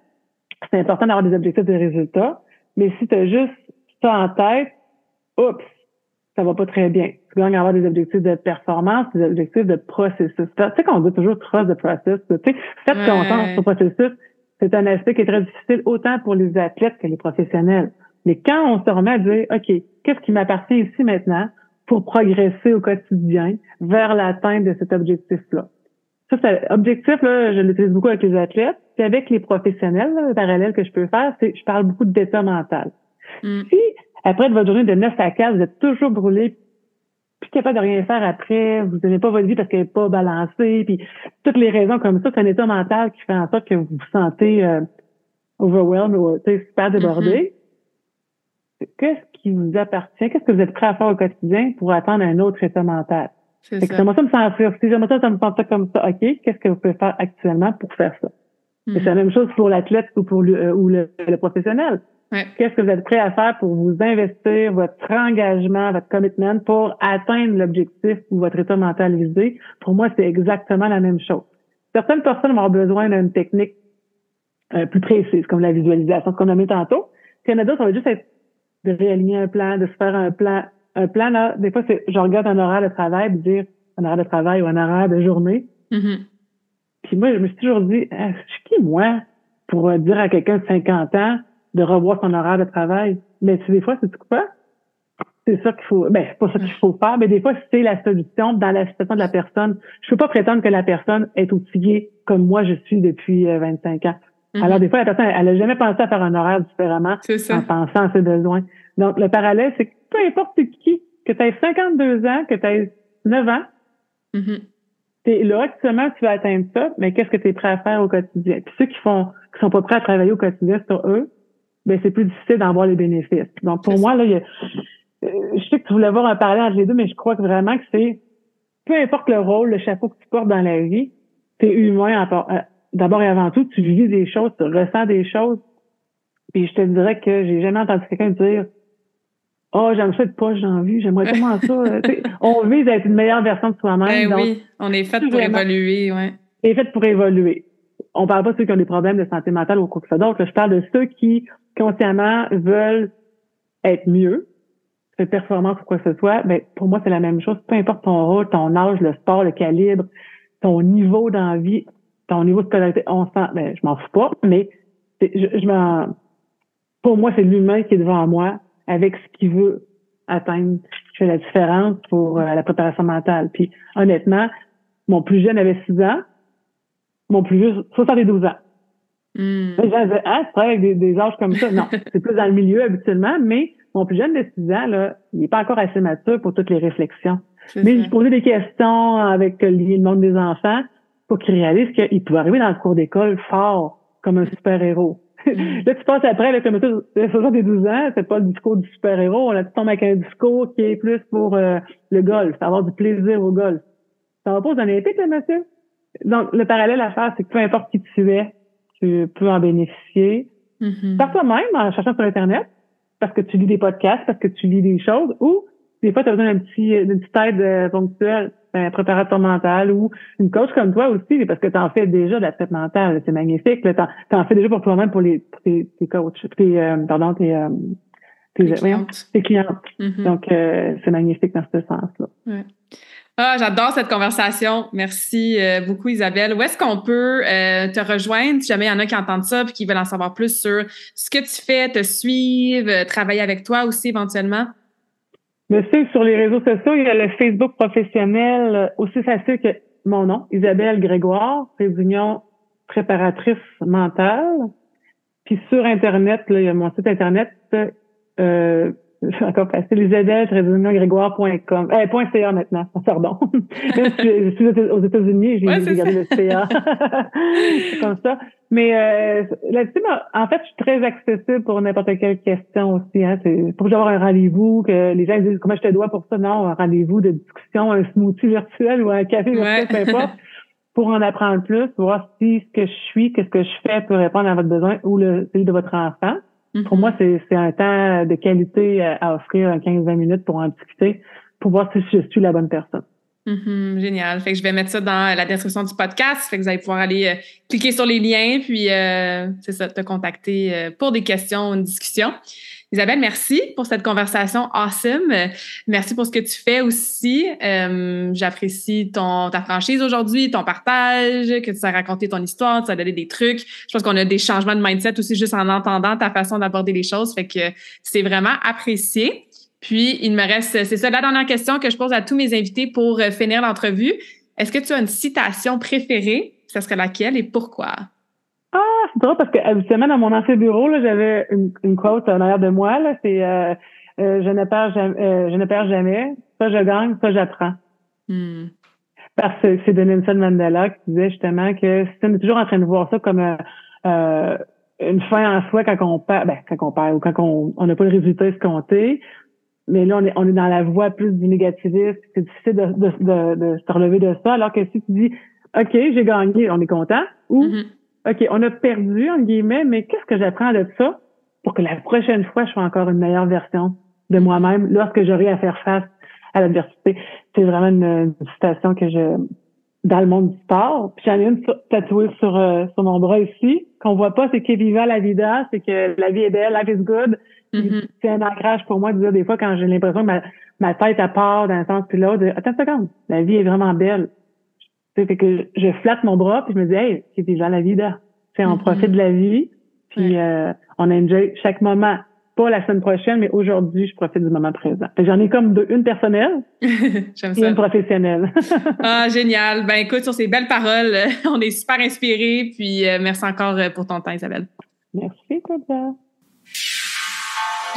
c'est important d'avoir des objectifs de résultats. Mais si tu as juste ça en tête, oups, ça va pas très bien. Tu gagnes à avoir des objectifs de performance, des objectifs de processus. Tu sais qu'on dit toujours trust the process. Tu sais, faites confiance au processus c'est un aspect qui est très difficile autant pour les athlètes que les professionnels. Mais quand on se remet à dire, OK, qu'est-ce qui m'appartient ici maintenant pour progresser au quotidien vers l'atteinte de cet objectif-là? Ça, c'est objectif, là, je l'utilise beaucoup avec les athlètes. Puis avec les professionnels, le parallèle que je peux faire, c'est je parle beaucoup d'état mental. Mm. Si après votre journée de 9 à 4, vous êtes toujours brûlé, plus capable de rien faire après, vous n'aimez pas votre vie parce qu'elle n'est pas balancée, puis toutes les raisons comme ça, c'est un état mental qui fait en sorte que vous vous sentez euh, overwhelmed ou super débordé. Mm-hmm. Qu'est-ce qui vous appartient? Qu'est-ce que vous êtes prêt à faire au quotidien pour atteindre un autre état mental? C'est ça. J'aimerais ça me sentir. Si j'aimerais ça, ça me sentir comme ça. OK, qu'est-ce que vous pouvez faire actuellement pour faire ça? C'est la mm-hmm. même chose pour l'athlète ou pour le, euh, ou le professionnel. Qu'est-ce que vous êtes prêt à faire pour vous investir votre engagement, votre commitment pour atteindre l'objectif ou votre état mental visé? Pour moi, c'est exactement la même chose. Certaines personnes vont avoir besoin d'une technique euh, plus précise, comme la visualisation, qu'on a mis tantôt. Puis il y en a d'autres, ça va juste être de réaligner un plan, de se faire un plan. Un plan, là, des fois, c'est, je regarde un horaire de travail, de dire un horaire de travail ou un horaire de journée. Mm-hmm. Puis moi, je me suis toujours dit, ah, je suis qui, moi, pour dire à quelqu'un de 50 ans, de revoir son horaire de travail. Mais des fois, c'est quoi? C'est ça qu'il faut, ben, c'est pas ça qu'il faut faire, mais des fois, c'est la solution dans la situation de la personne. Je peux pas prétendre que la personne est outillée comme moi je suis depuis 25 euh, ans. Mm-hmm. Alors, des fois, la personne, elle a jamais pensé à faire un horaire différemment en pensant à ses besoins. Donc, le parallèle, c'est que peu importe qui, que tu aies 52 ans, que tu aies 9 ans, mm-hmm. là, actuellement, tu vas atteindre ça, mais qu'est-ce que tu es prêt à faire au quotidien? Puis ceux qui font, qui sont pas prêts à travailler au quotidien sur eux, ben c'est plus difficile d'en voir les bénéfices. Donc pour moi là, il y a, euh, je sais que tu voulais voir un parallèle entre les deux, mais je crois que vraiment que c'est peu importe le rôle, le chapeau que tu portes dans la vie, tu es humain euh, d'abord et avant tout, tu vis des choses, tu ressens des choses. Puis je te dirais que j'ai jamais entendu quelqu'un dire Oh, j'aime ça être poche dans vie, j'aimerais tellement ça. on vise à être une meilleure version de soi-même. Ben oui, on est fait pour évoluer, ouais. est fait pour évoluer. On parle pas de ceux qui ont des problèmes de santé mentale ou quoi que ce soit d'autre. Je parle de ceux qui consciemment veulent être mieux, faire performance ou quoi que ce soit, ben, pour moi, c'est la même chose. Peu importe ton rôle, ton âge, le sport, le calibre, ton niveau d'envie, ton niveau de scolarité, on sent, ben, je m'en fous pas, mais je, je m'en, pour moi, c'est l'humain qui est devant moi avec ce qu'il veut atteindre. Je fais la différence pour euh, la préparation mentale. Puis, honnêtement, mon plus jeune avait 6 ans, mon plus vieux, 72 ans. Mm. J'avais, ah, tu travailles avec des, âges comme ça. Non, c'est plus dans le milieu habituellement, mais mon plus jeune de 6 ans, là, il n'est pas encore assez mature pour toutes les réflexions. Mais je posais des questions avec le monde des enfants pour qu'il réalise qu'il pouvait arriver dans le cours d'école fort, comme un super-héros. Mm. là, tu passes après, là, comme ça, le des 12 ans, c'est pas le discours du super-héros. On a tout avec un discours qui est plus pour euh, le golf, avoir du plaisir au golf. Ça va pas aux Olympiques, là, monsieur? Donc, le parallèle à faire, c'est que peu importe qui tu es, tu peux en bénéficier. Mm-hmm. Par toi-même, en cherchant sur Internet, parce que tu lis des podcasts, parce que tu lis des choses, ou des fois, tu as besoin d'un petit, d'une petite aide euh, ponctuelle, un préparateur mental ou une coach comme toi aussi, parce que tu en fais déjà de la tête mentale. C'est magnifique. Tu en, fais déjà pour toi-même, pour les tes, tes coachs, tes, euh, pardon, tes, euh, tes, clientes. tes clientes. Mm-hmm. Donc, euh, c'est magnifique dans ce sens-là. Ouais. Ah, j'adore cette conversation. Merci euh, beaucoup, Isabelle. Où est-ce qu'on peut euh, te rejoindre si jamais il y en a qui entendent ça et qui veulent en savoir plus sur ce que tu fais, te suivre, travailler avec toi aussi éventuellement? Sais sur les réseaux sociaux, il y a le Facebook professionnel euh, aussi facile que mon nom, Isabelle Grégoire, réunion préparatrice mentale. Puis sur Internet, là, il y a mon site Internet, euh, encore facile, isabelle-grégoire.com, euh, .ca maintenant, pardon. je, suis aux États-Unis, j'ai ouais, gardé le CA. comme ça. Mais euh, là-dessus, en fait, je suis très accessible pour n'importe quelle question aussi. Hein. C'est pour avoir un rendez-vous, que les gens disent comment je te dois pour ça? Non, un rendez-vous de discussion, un smoothie virtuel ou un café virtuel, peu importe, pour en apprendre plus, voir si ce que je suis, qu'est-ce que je fais peut répondre à votre besoin ou le, celui de votre enfant. Pour moi, c'est un temps de qualité à offrir 15-20 minutes pour en discuter, pour voir si je suis la bonne personne. Mm-hmm, génial. Fait que je vais mettre ça dans la description du podcast. Fait que vous allez pouvoir aller euh, cliquer sur les liens, puis euh, c'est ça, te contacter euh, pour des questions, une discussion. Isabelle, merci pour cette conversation awesome. Merci pour ce que tu fais aussi. J'apprécie ton ta franchise aujourd'hui, ton partage, que tu as raconté ton histoire, tu as donné des trucs. Je pense qu'on a des changements de mindset aussi juste en entendant ta façon d'aborder les choses. Fait que c'est vraiment apprécié. Puis, il me reste, c'est ça, la dernière question que je pose à tous mes invités pour euh, finir l'entrevue. Est-ce que tu as une citation préférée? Ce serait laquelle et pourquoi? Ah, c'est drôle parce que habituellement, dans mon ancien bureau, là, j'avais une, une quote en arrière de moi. Là, c'est euh, euh, je ne perds jamais, je ne perds jamais. Ça, je gagne, ça, j'apprends. Hmm. Parce que c'est de Nelson Mandela qui disait justement que si on est toujours en train de voir ça comme une fin en soi quand on perd, ben, quand on perd ou quand on n'a pas le résultat escompté, mais là, on est, on est dans la voie plus du négativisme. C'est difficile de, de, de, de, se relever de ça. Alors que si tu dis, OK, j'ai gagné, on est content. Ou, Mm-hmm. OK, on a perdu, en guillemets, mais qu'est-ce que j'apprends de ça pour que la prochaine fois, je sois encore une meilleure version de moi-même lorsque j'aurai à faire face à l'adversité? C'est vraiment une, citation que je, dans le monde du sport. Puis j'en ai une tatouée sur, euh, sur mon bras ici, qu'on voit pas, c'est que viva la vida, c'est que la vie est belle, life is good. Mm-hmm. C'est un ancrage pour moi de dire des fois quand j'ai l'impression que ma, ma tête à part d'un sens puis l'autre, attends une seconde, la vie est vraiment belle. C'est que je flatte mon bras puis je me dis hey, c'est déjà la vie là. on Mm-hmm. profite de la vie puis euh, on enjoy chaque moment. Pas la semaine prochaine, mais aujourd'hui, je profite du moment présent. J'en ai comme deux, une personnelle et ça. une professionnelle. ah, génial. Ben écoute, sur ces belles paroles, on est super inspirés. Puis euh, merci encore euh, pour ton temps, Isabelle. Merci, Claudia.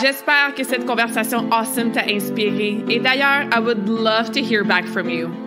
J'espère que cette conversation awesome t'a inspiré. Et d'ailleurs, I would love to hear back from you.